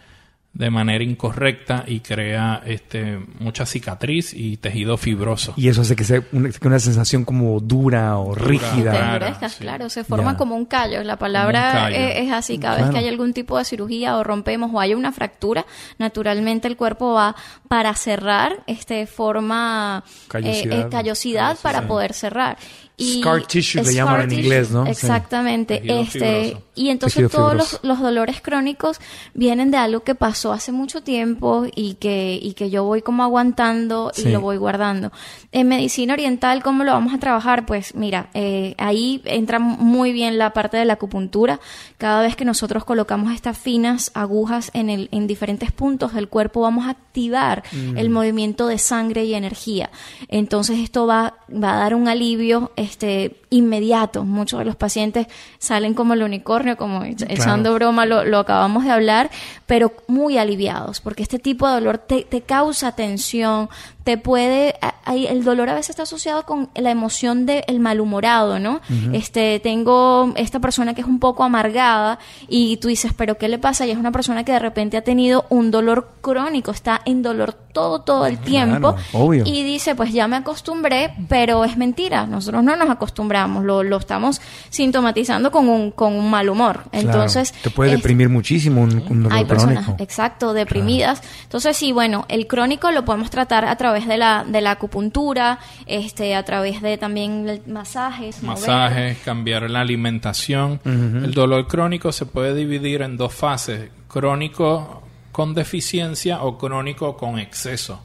de manera incorrecta y crea este mucha cicatriz y tejido fibroso. Y eso hace que sea una, que una sensación como dura o rígida. Te Claro, endurezcas, sí. claro, se forma como un callo. La palabra callo. eh, es así. Cada vez que hay algún tipo de cirugía o rompemos o hay una fractura, naturalmente el cuerpo va para cerrar, este forma eh, Callosidad. eh, callosidad para poder cerrar. Scar tissue le llaman en inglés, ¿no? Sí. Exactamente. Tejido este, fibroso. Y entonces todos los, los dolores crónicos vienen de algo que pasó hace mucho tiempo y que, y que yo voy como aguantando Sí. y lo voy guardando. En medicina oriental, ¿cómo lo vamos a trabajar? Pues mira, eh, ahí entra muy bien la parte de la acupuntura. Cada vez que nosotros colocamos estas finas agujas en, el, en diferentes puntos del cuerpo, vamos a activar Mm. el movimiento de sangre y energía. Entonces esto va, va a dar un alivio este, inmediato. Muchos de los pacientes salen como el unicornio, como echa- echando broma, lo, lo acabamos de hablar, pero muy aliviados, porque este tipo de dolor te, te causa tensión, te puede, ahí el dolor a veces está asociado con la emoción del malhumorado, ¿no? Este, tengo esta persona que es un poco amargada y tú dices, pero ¿qué le pasa? Y es una persona que de repente ha tenido un dolor crónico, está en dolor todo, todo el tiempo obvio. y dice, pues ya me acostumbré, pero es mentira, nosotros no nos acostumbramos, lo, lo estamos sintomatizando con un, con un mal humor. Claro. Entonces, te puede es- deprimir muchísimo un, un dolor hay personas, crónico. exacto, deprimidas. Entonces, sí, bueno, el crónico lo podemos tratar a través de la, de la acupuntura, este, a través de también el- masajes, mover. masajes, cambiar la alimentación. El dolor crónico se puede dividir en dos fases, crónico con deficiencia o crónico con exceso.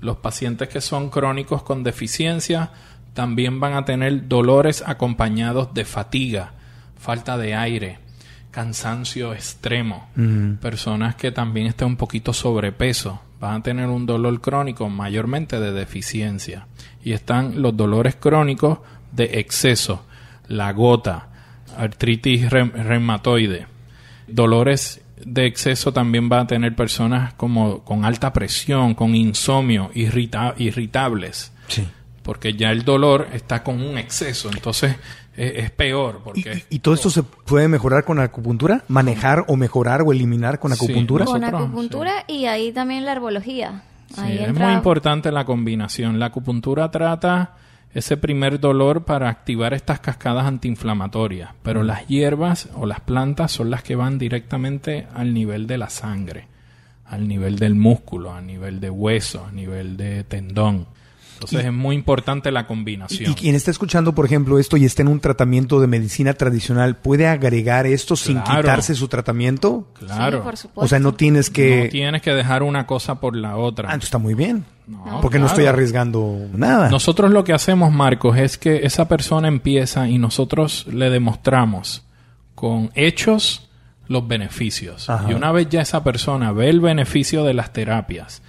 Los pacientes que son crónicos con deficiencia también van a tener dolores acompañados de fatiga, falta de aire, cansancio extremo. Personas que también estén un poquito sobrepeso van a tener un dolor crónico mayormente de deficiencia. Y están los dolores crónicos de exceso, la gota, artritis reum- reumatoide. Dolores de exceso también va a tener personas como con alta presión, con insomnio, irrita- irritables Sí. Porque ya el dolor está con un exceso, entonces eh, es peor. Porque ¿Y, todo esto se puede mejorar con acupuntura? ¿Manejar o mejorar o eliminar con Sí, acupuntura? Con Nosotros, acupuntura y ahí también la herbología. Sí, Ahí es entra- muy importante la combinación. La acupuntura trata ese primer dolor para activar estas cascadas antiinflamatorias, pero las hierbas o las plantas son las que van directamente al nivel de la sangre, al nivel del músculo, a nivel de hueso, a nivel de tendón. Entonces es muy importante la combinación. y quien está escuchando, por ejemplo, esto y está en un tratamiento de medicina tradicional, ¿puede agregar esto sin quitarse su tratamiento? claro. Sí, por supuesto. O sea, no tienes que... No tienes que dejar una cosa por la otra. Ah, entonces está muy bien. No, porque no estoy arriesgando nada. Nosotros lo que hacemos, Marcos, es que esa persona empieza y nosotros le demostramos con hechos los beneficios. Ajá. Y una vez ya esa persona ve el beneficio de las terapias,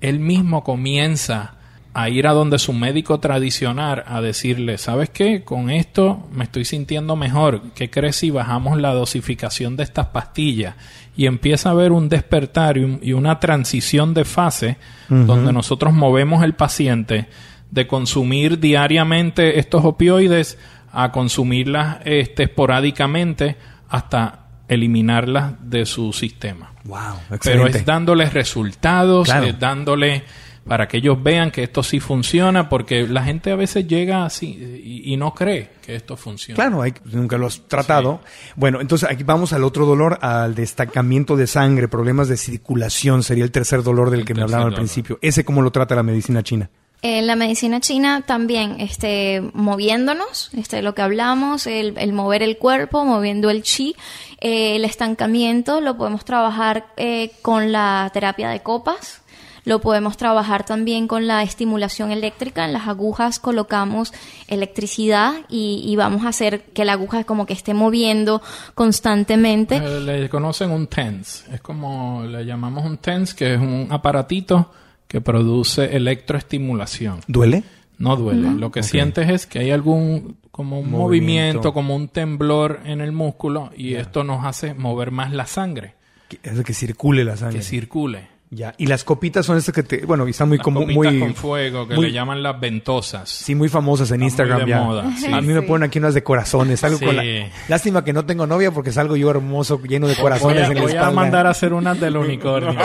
él mismo comienza a ir a donde su médico tradicional a decirle, ¿sabes qué? Con esto me estoy sintiendo mejor. ¿Qué crees si bajamos la dosificación de estas pastillas? Y empieza a haber un despertar y, un- y una transición de fase donde nosotros movemos el paciente de consumir diariamente estos opioides a consumirlas este, esporádicamente hasta eliminarlas de su sistema. Wow, Pero excelente. es dándoles resultados, Claro. es dándole para que ellos vean que esto sí funciona, porque la gente a veces llega así y, y no cree que esto funciona. Claro, hay- nunca lo has tratado. Bueno, entonces aquí vamos al otro dolor, al destacamiento de sangre, problemas de circulación, sería el tercer dolor del que me hablaba al principio. ¿Ese cómo lo trata la medicina china? En la medicina china también, este, moviéndonos, este, lo que hablamos, el, el mover el cuerpo, moviendo el chi, eh, el estancamiento, lo podemos trabajar eh, con la terapia de copas, lo podemos trabajar también con la estimulación eléctrica. En las agujas colocamos electricidad y, y vamos a hacer que la aguja como que esté moviendo constantemente. Eh, le conocen un TENS, es como le llamamos un TENS, que es un aparatito que produce electroestimulación. ¿Duele? No duele. No. Lo que sientes es que hay algún como un Movimiento. movimiento, como un temblor en el músculo y esto nos hace mover más la sangre, Que- Es que circule la sangre. que circule. Ya. Y las copitas son estas que te, bueno, y están muy copitas muy con fuego que muy- le llaman las ventosas. Sí, muy famosas en Está Instagram muy de ya. moda, sí. A mí me ponen aquí unas de corazones. Salgo Sí. con la... Lástima que no tengo novia porque salgo yo hermoso, lleno de Voy corazones a, en la voy a mandar a hacer unas del unicornio.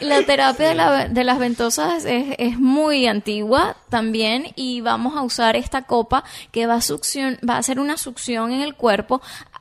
La terapia de, la- de las ventosas es, es muy antigua también y vamos a usar esta copa que va a, succion, va a hacer una succión en el cuerpo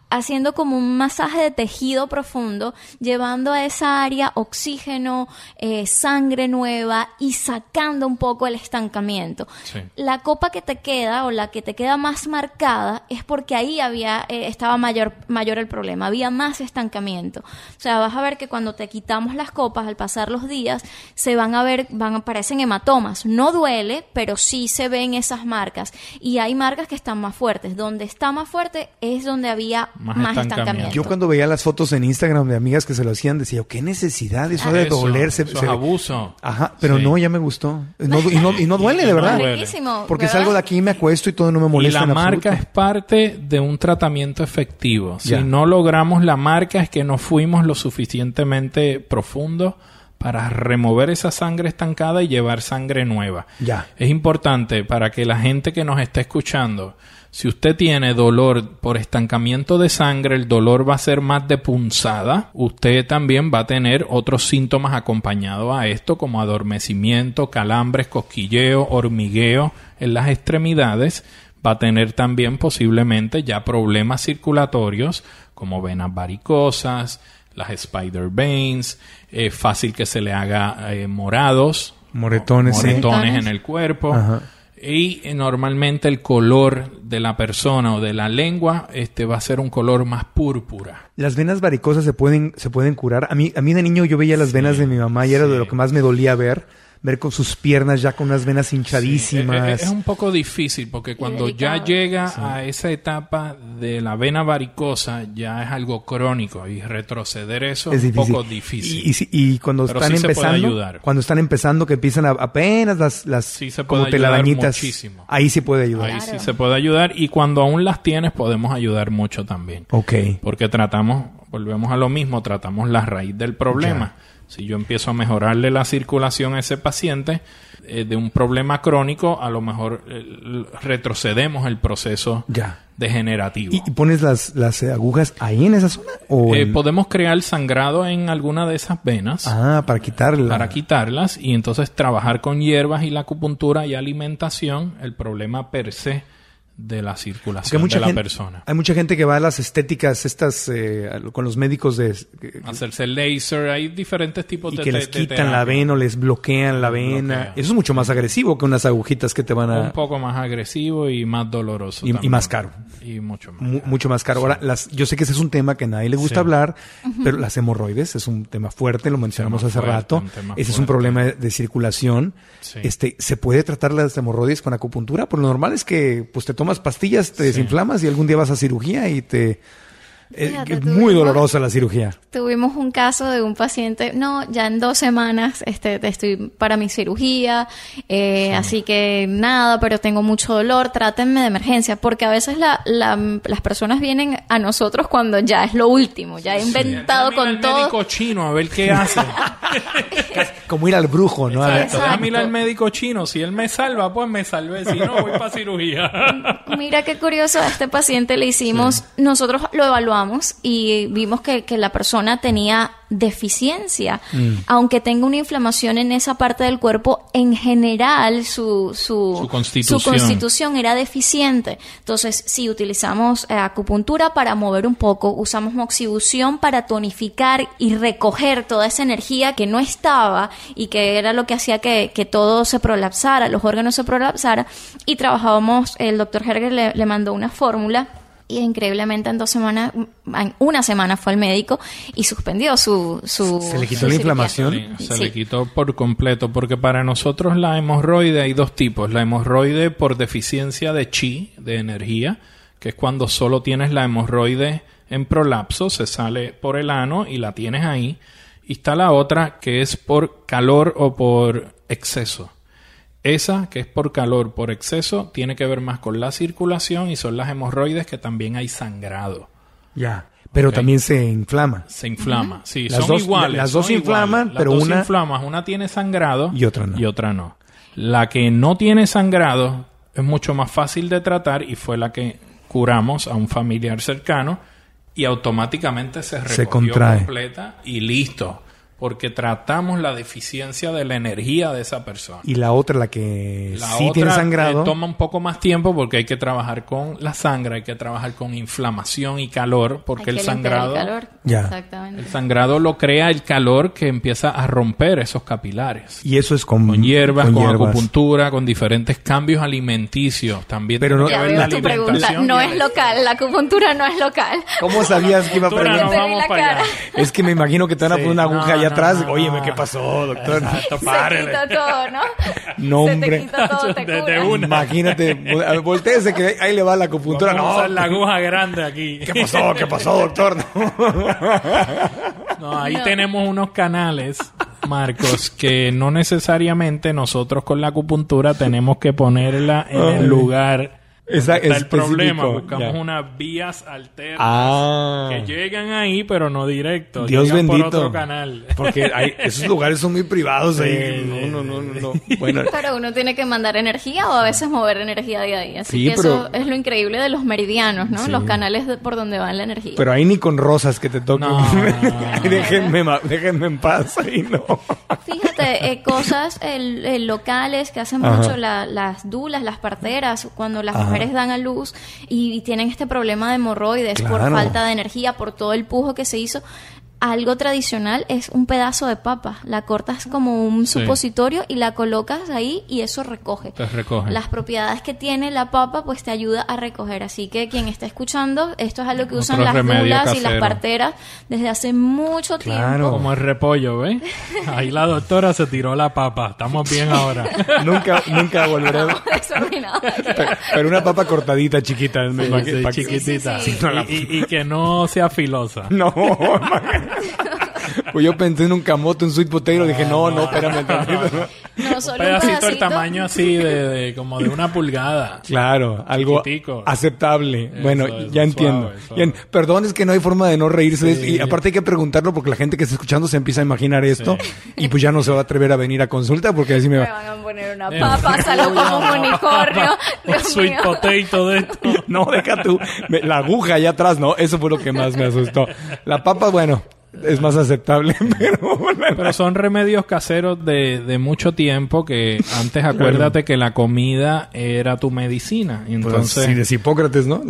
haciendo como un masaje de tejido profundo, llevando a esa área oxígeno, eh, sangre nueva y sacando un poco el estancamiento. Sí. La copa que te queda o la que te queda más marcada es porque ahí había eh, estaba mayor mayor el problema, había más estancamiento. O sea, vas a ver que cuando te quitamos las copas al pasar los días se van a ver van aparecen hematomas. No duele, pero sí se ven esas marcas y hay marcas que están más fuertes. Donde está más fuerte es donde había Más más, estancamiento. estancamiento. Yo cuando veía las fotos en Instagram de amigas que se lo hacían, decía, qué necesidad, eso de Eso, doler. Se, eso se- es abuso. Ajá, pero Sí. no, ya me gustó. No- y, no, y no duele, de verdad. Buenísimo, Porque ¿verdad? salgo de aquí y me acuesto y todo no me Y molesta la en marca absoluto. es parte de un tratamiento efectivo. Si Ya. no logramos la marca es que no fuimos lo suficientemente profundo para remover esa sangre estancada y llevar sangre nueva. Ya. Es importante para que la gente que nos está escuchando, si usted tiene dolor por estancamiento de sangre, el dolor va a ser más de punzada. Usted también va a tener otros síntomas acompañados a esto, como adormecimiento, calambres, cosquilleo, hormigueo en las extremidades. Va a tener también posiblemente ya problemas circulatorios, como venas varicosas, las spider veins, es fácil que se le haga eh, morados, moretones Moretones. en el cuerpo. Ajá. Y eh, normalmente el color de la persona o de la lengua este va a ser un color más púrpura. Las venas varicosas se pueden, se pueden curar. A mí, a mí de niño yo veía las venas de mi mamá y era de lo que más me dolía ver. Ver con sus piernas ya con unas venas hinchadísimas. Eh, eh, Es un poco difícil porque cuando ya llega a esa etapa de la vena varicosa ya es algo crónico y retroceder eso es, Es un poco difícil. Y, y y cuando Pero están sí se puede empezando, cuando están empezando que empiezan a- apenas las, las Sí se como puede ayudar telarañitas, muchísimo. ahí sí puede ayudar. Ahí sí se puede ayudar y cuando aún las tienes podemos ayudar mucho también. Ok. Porque tratamos, volvemos a lo mismo, tratamos la raíz del problema. Si yo empiezo a mejorarle la circulación a ese paciente eh, de un problema crónico, a lo mejor eh, retrocedemos el proceso Ya. degenerativo. ¿Y, y pones las, las eh, agujas ahí en esa zona? ¿O Eh, podemos crear sangrado en alguna de esas venas Ah, para quitarla. para quitarlas y entonces trabajar con hierbas y la acupuntura y alimentación, el problema per se de la circulación mucha de la gente, persona. Hay mucha gente que va a las estéticas estas eh, con los médicos de, que- Hacerse laser, hay diferentes tipos y de que les de quitan la vena o les bloquean la vena. bloquean. Eso es mucho más agresivo que unas agujitas que te van a... un poco más agresivo y más doloroso. Y- más caro. Y mucho más. mu- mucho más caro. Ahora, las, yo sé que ese es un tema que a nadie le gusta Sí. hablar, pero las hemorroides es un tema fuerte, lo mencionamos hace fuerte, rato. Ese es un problema de, circulación. Sí. Este, ¿Se puede tratar las hemorroides con acupuntura? Pues lo normal es que pues te tomas pastillas, te desinflamas y algún día vas a cirugía y te Es, Fíjate, es tuvimos- muy dolorosa la cirugía. Tuvimos un caso de un paciente, no, ya en dos semanas este, estoy para mi cirugía, eh, así que nada, pero tengo mucho dolor, trátenme de emergencia, porque a veces la, la- las personas vienen a nosotros cuando ya es lo último, ya he inventado ir con al todo. médico chino a ver qué hace. Como ir al brujo, ¿no? Déjame ir al médico chino. Si él me salva, pues me salvé. Si no, voy para cirugía. Mira qué curioso, a este paciente le hicimos, nosotros lo evaluamos y vimos que, que la persona tenía deficiencia. Mm. Aunque tenga una inflamación en esa parte del cuerpo, en general su, su, Su constitución. su constitución era deficiente. Entonces, sí, utilizamos eh, acupuntura para mover un poco, usamos moxibución para tonificar y recoger toda esa energía que no estaba y que era lo que hacía que, que todo se prolapsara, los órganos se prolapsara. Y trabajábamos, el doctor Herger le, le mandó una fórmula y increíblemente en dos semanas, en una semana fue al médico y suspendió su... su ¿Se le quitó su la cirugía. inflamación? Se Sí. le quitó por completo, porque para nosotros la hemorroide hay dos tipos. La hemorroide por deficiencia de chi, de energía, que es cuando solo tienes la hemorroide en prolapso, se sale por el ano y la tienes ahí. Y está la otra que es por calor o por exceso. Esa, que es por calor, por exceso, tiene que ver más con la circulación y son las hemorroides que también hay sangrado. Ya. Pero también se inflama. Se inflama, sí, Las son dos- iguales. las dos inflaman, pero las dos una- inflamas, una tiene sangrado Y otra no. y otra no. La que no tiene sangrado es mucho más fácil de tratar y fue la que curamos a un familiar cercano y automáticamente se Se contrae. completa y listo, porque tratamos la deficiencia de la energía de esa persona. Y la otra, la que La sí otra, tiene sangrado. eh, toma un poco más tiempo porque hay que trabajar con la sangre, hay que trabajar con inflamación y calor, porque Hay el sangrado, El calor. Ya. Exactamente. el sangrado lo crea el calor que empieza a romper esos capilares. Y eso es con, Con hierbas, con, hierbas. acupuntura, con diferentes cambios alimenticios. También Pero no- que Ya ver veo la tu pregunta. alimentación No y es local, la acupuntura no es local. ¿Cómo sabías que iba a preguntar? no vamos para allá. Es que me imagino que te van a Sí, poner una aguja no, allá atrás. no. Óyeme, ¿qué pasó, doctor? Exacto, Se quita todo, ¿no? No, Se hombre. te quita todo, te De- cura. de una. Imagínate, vol- volteese que ahí le va la acupuntura. Vamos a No, usar la aguja grande aquí. ¿qué pasó? ¿Qué pasó, doctor? No, ahí No. tenemos unos canales, Marcos, que no necesariamente nosotros con la acupuntura tenemos que ponerla en el lugar. Esa- está el problema. Buscamos ya. unas vías alternas Ah. que llegan ahí, pero no directo. Dios llegan bendito. por otro canal. Porque hay- esos lugares son muy privados ahí. Sí, No, no, no, no. Bueno, Pero uno tiene que mandar energía o a veces mover energía de ahí. Así Sí, que eso pero- es lo increíble de los meridianos, ¿no? Sí. Los canales de- por donde va la energía. pero ahí ni con rosas que te toquen. No. Déjenme, déjenme en paz ahí, no. Fíjate, eh, cosas el- el locales que hacen Ajá. mucho la- las dulas, las parteras, cuando las Ajá. mujeres dan a luz y, y tienen este problema de hemorroides por falta de energía, por todo el pujo que se hizo. Algo tradicional es un pedazo de papa. La cortas como un Sí. supositorio y la colocas ahí y eso recoge. Las propiedades que tiene la papa, pues te ayuda a recoger. Así que quien está escuchando, esto es algo que usan Otro las dulas y las parteras desde hace mucho Claro. tiempo. Como el repollo, ¿ves? Ahí la doctora se tiró la papa. Estamos bien ahora. Nunca, nunca volveré. Desordenado. Pero, pero una papa cortadita, chiquita. Sí, chiquitita. Sí, sí, sí. No la- Y, y- y que no sea filosa. No, pues yo pensé en un camote, un sweet potato, dije, no, no, espérame tantito, no. Solo Un pedacito del tamaño así de, de- como de una pulgada. Claro, algo Chiquitico. aceptable. Eso, bueno, eso, ya entiendo. suave, suave. Ya- perdón, es que no hay forma de no reírse. Sí. Y aparte hay que preguntarlo porque la gente que está escuchando se empieza a imaginar esto. Y pues ya no se va a atrever a venir a consulta porque así me Me va. van a poner una Eh. pasa, salgo como un unicornio. Un sweet mío. potato de esto. No, deja tú. Me- La aguja allá atrás, no. Eso fue lo que más me asustó. La papa, bueno, es más aceptable, pero... Pero son remedios caseros de, de mucho tiempo que antes acuérdate que la comida era tu medicina. Y Pues, entonces, sí, de Hipócrates, ¿no?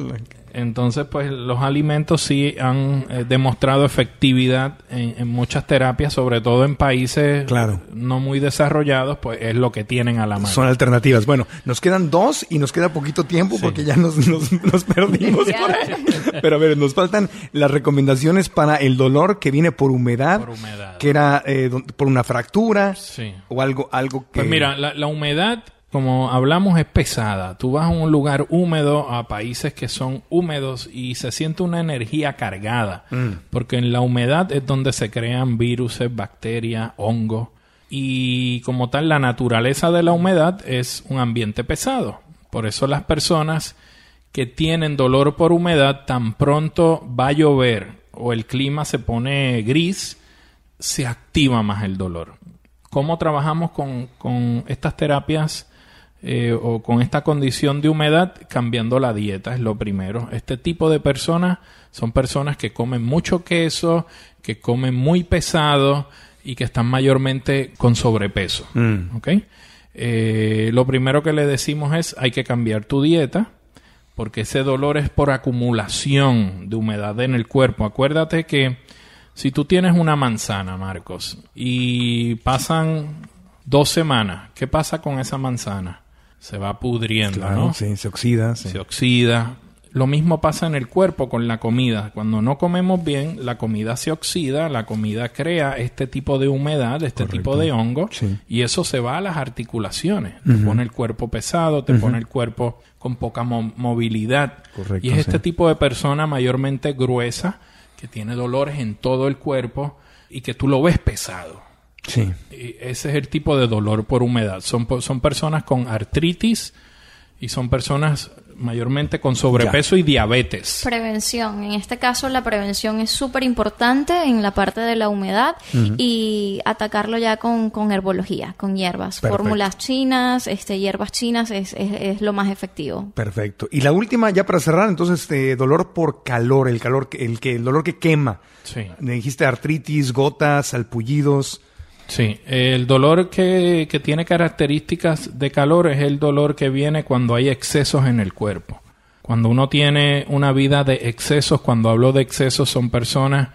Entonces pues los alimentos sí han eh, demostrado efectividad en, en muchas terapias, sobre todo en países Claro. no muy desarrollados, pues es lo que tienen a la mano. Son alternativas. Bueno, nos quedan dos y nos queda poquito tiempo porque ya nos, nos, nos perdimos. Ya. por ahí. Pero a ver, nos faltan las recomendaciones para el dolor que viene por humedad, Por humedad. que era eh, por una fractura Sí. o algo, algo que... Pues mira, la, la humedad como hablamos, es pesada. Tú vas a un lugar húmedo, a países que son húmedos y se siente una energía cargada, Mm. porque en la humedad es donde se crean virus, bacterias, hongos. Y como tal, la naturaleza de la humedad es un ambiente pesado. Por eso las personas que tienen dolor por humedad, tan pronto va a llover o el clima se pone gris, se activa más el dolor. ¿Cómo trabajamos con, con estas terapias eh, o con esta condición de humedad? Cambiando la dieta es lo primero. Este tipo de personas son personas que comen mucho queso, que comen muy pesado y que están mayormente con sobrepeso. Mm. Eh, lo primero que le decimos es hay que cambiar tu dieta porque ese dolor es por acumulación de humedad en el cuerpo. Acuérdate que si tú tienes una manzana, Marcos, y pasan dos semanas, ¿qué pasa con esa manzana? Se va pudriendo, Claro, ¿no? sí, se oxida. sí. Se oxida. Lo mismo pasa en el cuerpo con la comida. Cuando no comemos bien, la comida se oxida, la comida crea este tipo de humedad, este tipo de hongo, y eso se va a las articulaciones. Te pone el cuerpo pesado, te pone el cuerpo con poca mo- movilidad. Correcto, y es este sí. tipo de persona mayormente gruesa, que tiene dolores en todo el cuerpo y que tú lo ves pesado. Sí. Y ese es el tipo de dolor por humedad. Son, po- son personas con artritis y son personas mayormente con sobrepeso y diabetes. Prevención. En este caso, la prevención es súper importante en la parte de la humedad y atacarlo ya con, con herbología, con hierbas. Perfecto. Fórmulas chinas, este, hierbas chinas es, es, es lo más efectivo. Perfecto. Y la última, ya para cerrar, entonces, este, dolor por calor, el calor, que- el que, el dolor que quema. Sí. Me dijiste artritis, gotas, salpullidos. Sí, el dolor que, que tiene características de calor es el dolor que viene cuando hay excesos en el cuerpo. Cuando uno tiene una vida de excesos, cuando hablo de excesos son personas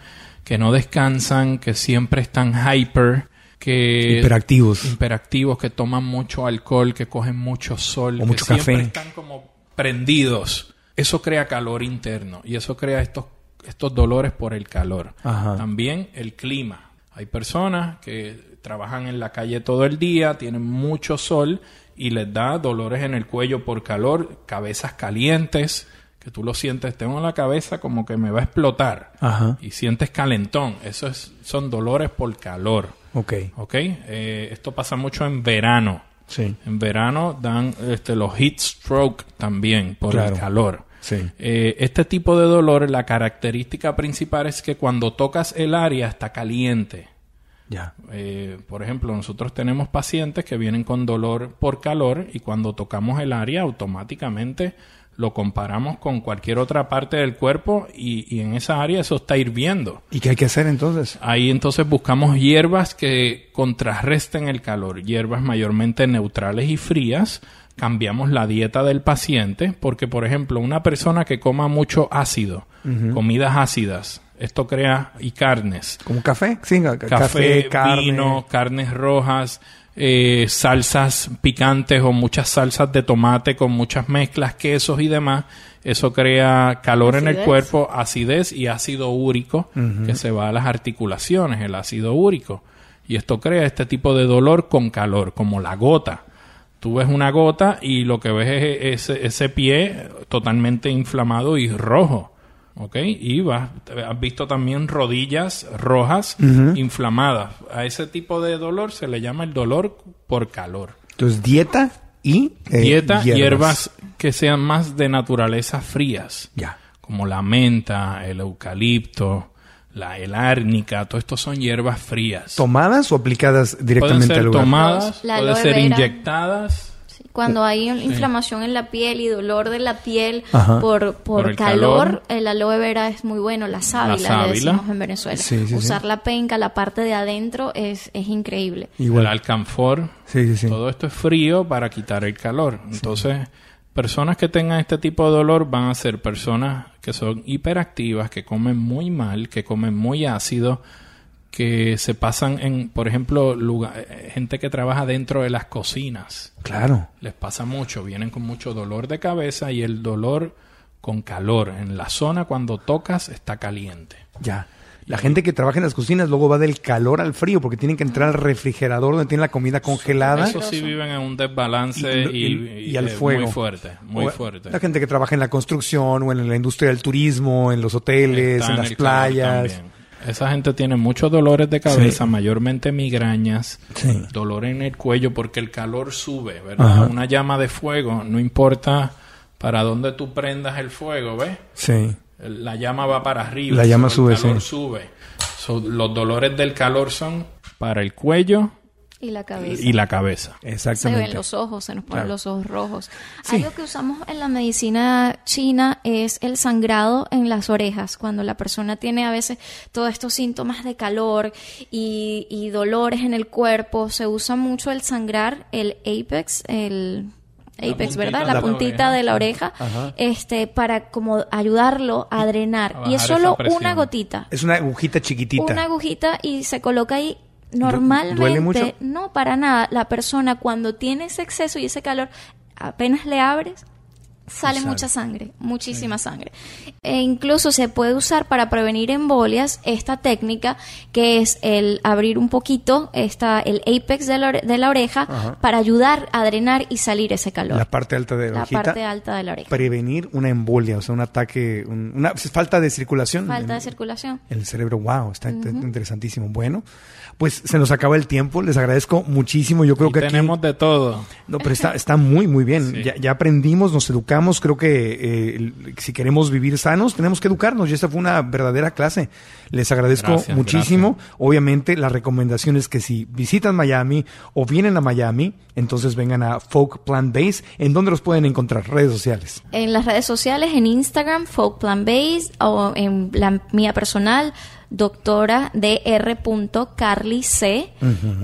que no descansan, que siempre están hyper, que Hiperactivos. hiperactivos, que toman mucho alcohol, que cogen mucho sol, O que mucho siempre café. están como prendidos. Eso crea calor interno y eso crea estos, estos dolores por el calor. Ajá. También el clima. Hay personas que trabajan en la calle todo el día, tienen mucho sol y les da dolores en el cuello por calor, cabezas calientes, que tú lo sientes, tengo la cabeza como que me va a explotar Ajá. y sientes calentón. Eso es, son dolores por calor. Ok. ¿Ok? Eh, esto pasa mucho en verano. Sí. En verano dan este, los heat stroke también por Claro. el calor. Sí. Eh, este tipo de dolor, la característica principal es que cuando tocas el área está caliente. Ya. Eh, por ejemplo, nosotros tenemos pacientes que vienen con dolor por calor y cuando tocamos el área automáticamente lo comparamos con cualquier otra parte del cuerpo y, y en esa área eso está hirviendo. ¿Y qué hay que hacer entonces? Ahí entonces buscamos hierbas que contrarresten el calor, hierbas mayormente neutrales y frías. Cambiamos la dieta del paciente porque, por ejemplo, una persona que coma mucho ácido, comidas ácidas, esto crea y carnes, ¿Como café? Sí, ca- café, café, carne. vino, carnes rojas, eh, salsas picantes o muchas salsas de tomate con muchas mezclas, quesos y demás. Eso crea calor en el cuerpo, acidez y ácido úrico que se va a las articulaciones, el ácido úrico. Y esto crea este tipo de dolor con calor, como la gota. Tú ves una gota y lo que ves es ese, ese pie totalmente inflamado y rojo. ¿Ok? Y vas, has visto también rodillas rojas inflamadas. A ese tipo de dolor se le llama el dolor por calor. Entonces, dieta y eh, Dieta, hierbas. que sean más de naturaleza frías. Ya. Como la menta, el eucalipto, la el árnica, todo esto son hierbas frías. ¿Tomadas o aplicadas Pueden directamente ser al lugar? tomadas, La pueden ser vera. inyectadas. Cuando hay inflamación en la piel y dolor de la piel Ajá. por, por, Por el calor, calor. el aloe vera es muy bueno, la sábila, sábila. le decimos en Venezuela. Sí, sí, sí. Usar la penca, la parte de adentro, es, es increíble. Igual. El alcanfor. Sí, sí, sí. Todo esto es frío para quitar el calor. Entonces, personas que tengan este tipo de dolor van a ser personas que son hiperactivas, que comen muy mal, que comen muy ácido, que se pasan en, por ejemplo, lugar- eh, gente que trabaja dentro de las cocinas. Claro. Les pasa mucho, vienen con mucho dolor de cabeza y el dolor con calor. En la zona cuando tocas está caliente. Ya. La gente que trabaja en las cocinas luego va del calor al frío porque tienen que entrar al refrigerador donde tienen la comida congelada. Eso sí viven en un desbalance y, y- y al fuego. muy fuerte, muy fuerte. La gente que trabaja en la construcción o en la industria del turismo, en los hoteles, Está en en las playas. Esa gente tiene muchos dolores de cabeza, Sí. mayormente migrañas, Sí. dolor en el cuello porque el calor sube, ¿verdad? Ajá. Una llama de fuego, no importa para dónde tú prendas el fuego, ¿ves? Sí. La llama va para arriba. La llama sube, El calor sí. sube. So, los dolores del calor son para el cuello Y la cabeza. y la cabeza. Se Exactamente. ven los ojos, se nos ponen Claro. los ojos rojos. Sí. Algo que usamos en la medicina china es el sangrado en las orejas. Cuando la persona tiene a veces todos estos síntomas de calor y, y dolores en el cuerpo, se usa mucho el sangrar, el apex, el apex, ¿verdad? La la puntita oreja. de la oreja, Ajá. este, para como ayudarlo a drenar. a y es solo una gotita Es una agujita chiquitita. una agujita y se coloca ahí. ¿Duele Normalmente, mucho? no para nada. La persona cuando tiene ese exceso y ese calor, apenas le abres, sale mucha sangre, muchísima sangre. E incluso se puede usar para prevenir embolias esta técnica que es el abrir un poquito esta, el apex de la, ore- de la oreja Ajá. para ayudar a drenar y salir ese calor. La parte alta de la, La parte alta de la oreja. Prevenir una embolia, o sea, un ataque, un- una falta de circulación. Falta de circulación. el cerebro. Wow, está está interesantísimo. Bueno, pues se nos acaba el tiempo. Les agradezco muchísimo. Yo creo Y que aquí- tenemos de todo. No, pero está, está muy, muy bien. Sí. Ya, ya aprendimos, nos educamos. Creo que eh, si queremos vivir sanos, tenemos que educarnos. Y esta fue una verdadera clase. Les agradezco Gracias, muchísimo. Obviamente, la recomendación es que si visitan Miami o vienen a Miami, entonces vengan a Folk Plant Base. ¿En dónde los pueden encontrar? Redes sociales. En las redes sociales, en Instagram, Folk Plan Base, o en la mía personal, doctora dr. Carly C,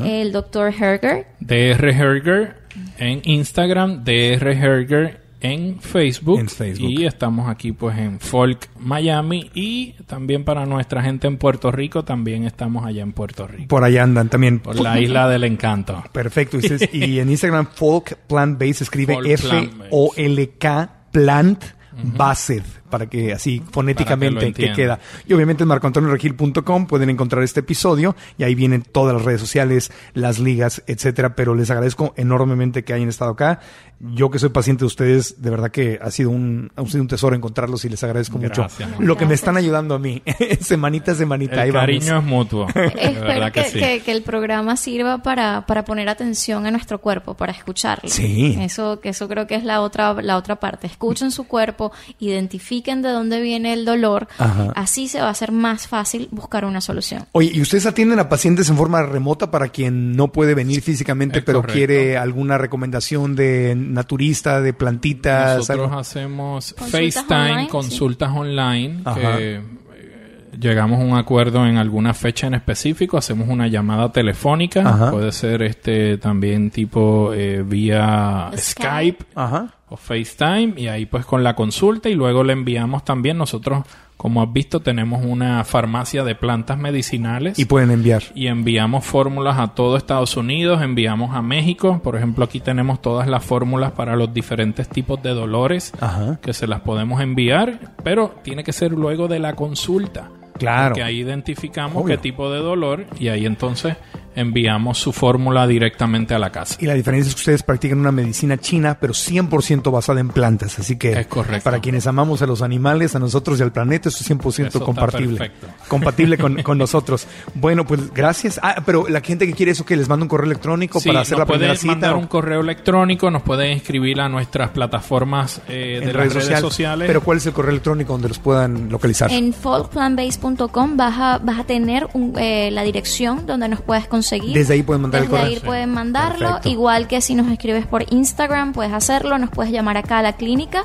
el doctor Herger. DR Herger en Instagram, DR Herger en Facebook, En Facebook. y estamos aquí pues en Folk Miami y también para nuestra gente en Puerto Rico también estamos allá en Puerto Rico Por allá andan también. por la isla del encanto. Perfecto. Y, en Instagram, Folk Plant Base se escribe Folk Plant Base. F-O-L-K Plant Based, para que así fonéticamente que queda. Y obviamente en marcoantonioregil.com pueden encontrar este episodio y ahí vienen todas las redes sociales, las ligas, etcétera. Pero les agradezco enormemente que hayan estado acá. Yo que soy paciente de ustedes, de verdad que ha sido un, ha sido un tesoro encontrarlos y les agradezco Gracias. mucho lo que me están ayudando a mí. semanita a semanita. ahí El vamos. cariño es mutuo. Espero que, que sí. que- que el programa sirva para, para poner atención a nuestro cuerpo, para escucharlo. Sí. Eso, que eso creo que es la otra, la otra parte. Escuchen su cuerpo, identifiquen de dónde viene el dolor. Ajá. Así se va a hacer más fácil buscar una solución. Oye, ¿y ustedes atienden a pacientes en forma remota para quien no puede venir físicamente, Es pero correcto. quiere alguna recomendación de naturista, de plantitas? Nosotros algo? hacemos Consultas FaceTime, online, sí. consultas online, Ajá. que eh, llegamos a un acuerdo en alguna fecha en específico, hacemos una llamada telefónica, Ajá. puede ser este también tipo eh, vía Skype. Skype Ajá. O FaceTime y ahí pues con la consulta y luego le enviamos también nosotros como has visto tenemos una farmacia de plantas medicinales Y pueden enviar. y enviamos fórmulas a todo Estados Unidos, enviamos a México, por ejemplo aquí tenemos todas las fórmulas para los diferentes tipos de dolores Ajá. que se las podemos enviar, pero tiene que ser luego de la consulta. Claro. Que ahí identificamos Obvio. qué tipo de dolor y ahí entonces enviamos su fórmula directamente a la casa. Y la diferencia es que ustedes practican una medicina china, pero 100% basada en plantas. Así que Es correcto. para quienes amamos a los animales, a nosotros y al planeta, eso es 100% Eso perfecto. Compatible con, con nosotros. Bueno, pues gracias. Ah, pero la gente que quiere eso, que les manda un correo electrónico Sí, para hacer nos la primera pueden mandar cita. un correo electrónico, nos pueden inscribir a nuestras plataformas eh, de las redes sociales. Pero ¿cuál es el correo electrónico donde los puedan localizar? En folkplanbase.com vas a, vas a tener un- eh, la dirección donde nos puedes conseguir. Desde ahí pueden mandar el Desde correo. ahí pueden mandarlo. Perfecto. Igual que si nos escribes por Instagram, puedes hacerlo. Nos puedes llamar acá a la clínica.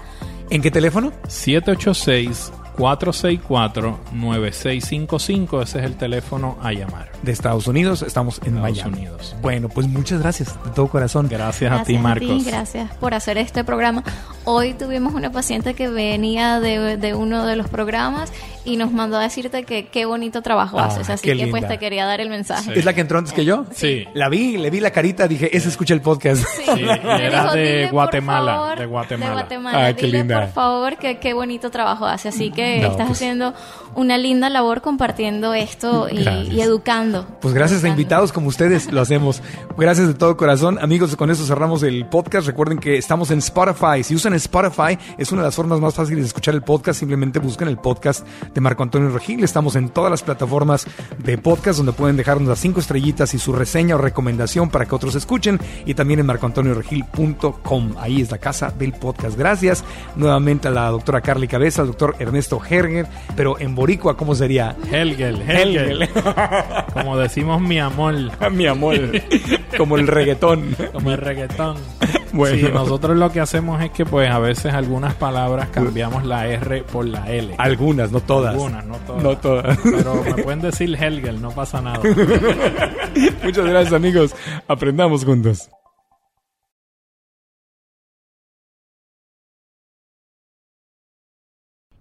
¿En qué teléfono? 786-464-9655, ese es el teléfono a llamar. De Estados Unidos, estamos en Estados Miami. Unidos. Bueno, pues muchas gracias de todo corazón. Gracias, a ti, Gracias Marcos. gracias por hacer este programa. Hoy tuvimos una paciente que venía de, de uno de los programas y nos mandó a decirte que qué bonito trabajo Ah, haces. Así que pues linda. te quería dar el mensaje. ¿Es la que entró antes que yo? Sí. La vi, le vi la carita, dije, ese escucha el podcast. Sí, y era Dijo, de "Dile, por Guatemala, favor, de Guatemala. De Guatemala. Ah, qué Dile, linda. por favor, que qué bonito trabajo hace. Así que No, estás pues- haciendo una linda labor compartiendo esto y, Gracias. y educando. Pues gracias a invitados como ustedes lo hacemos. Gracias de todo corazón. Amigos, con eso cerramos el podcast. Recuerden que estamos en Spotify. Si usan Spotify, es una de las formas más fáciles de escuchar el podcast. Simplemente busquen el podcast de Marco Antonio Regil. Estamos en todas las plataformas de podcast donde pueden dejarnos las cinco estrellitas y su reseña o recomendación para que otros escuchen. Y también en marcoantonioregil.com. Ahí es la casa del podcast. Gracias nuevamente a la doctora Carly Cabeza, al doctor Ernesto Herger. Pero en Boricua, ¿cómo sería? Helgel, Helgel. Como decimos mi amor. mi amor. Como el reggaetón. Como el reggaetón. Bueno. Sí, nosotros lo que hacemos es que pues a veces algunas palabras cambiamos la R por la L. Algunas, no todas. Algunas, no todas. No todas. Pero me pueden decir Helgel, no pasa nada. Muchas gracias amigos. Aprendamos juntos.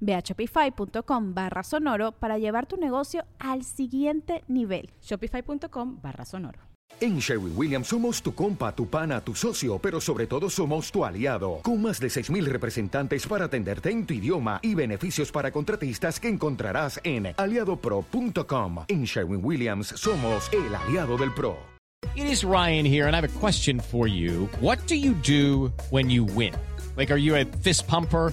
Ve a shopify.com barra sonoro para llevar tu negocio al siguiente nivel. Shopify.com barra sonoro. En Sherwin Williams somos tu compa, tu pana, tu socio, pero sobre todo somos tu aliado, con más de 6.000 representantes para atenderte en tu idioma y beneficios para contratistas que encontrarás en aliadopro.com. En Sherwin Williams somos el aliado del PRO. It is Ryan here, and I have a question for you. What do you do when you win? Like, are you a fist pumper?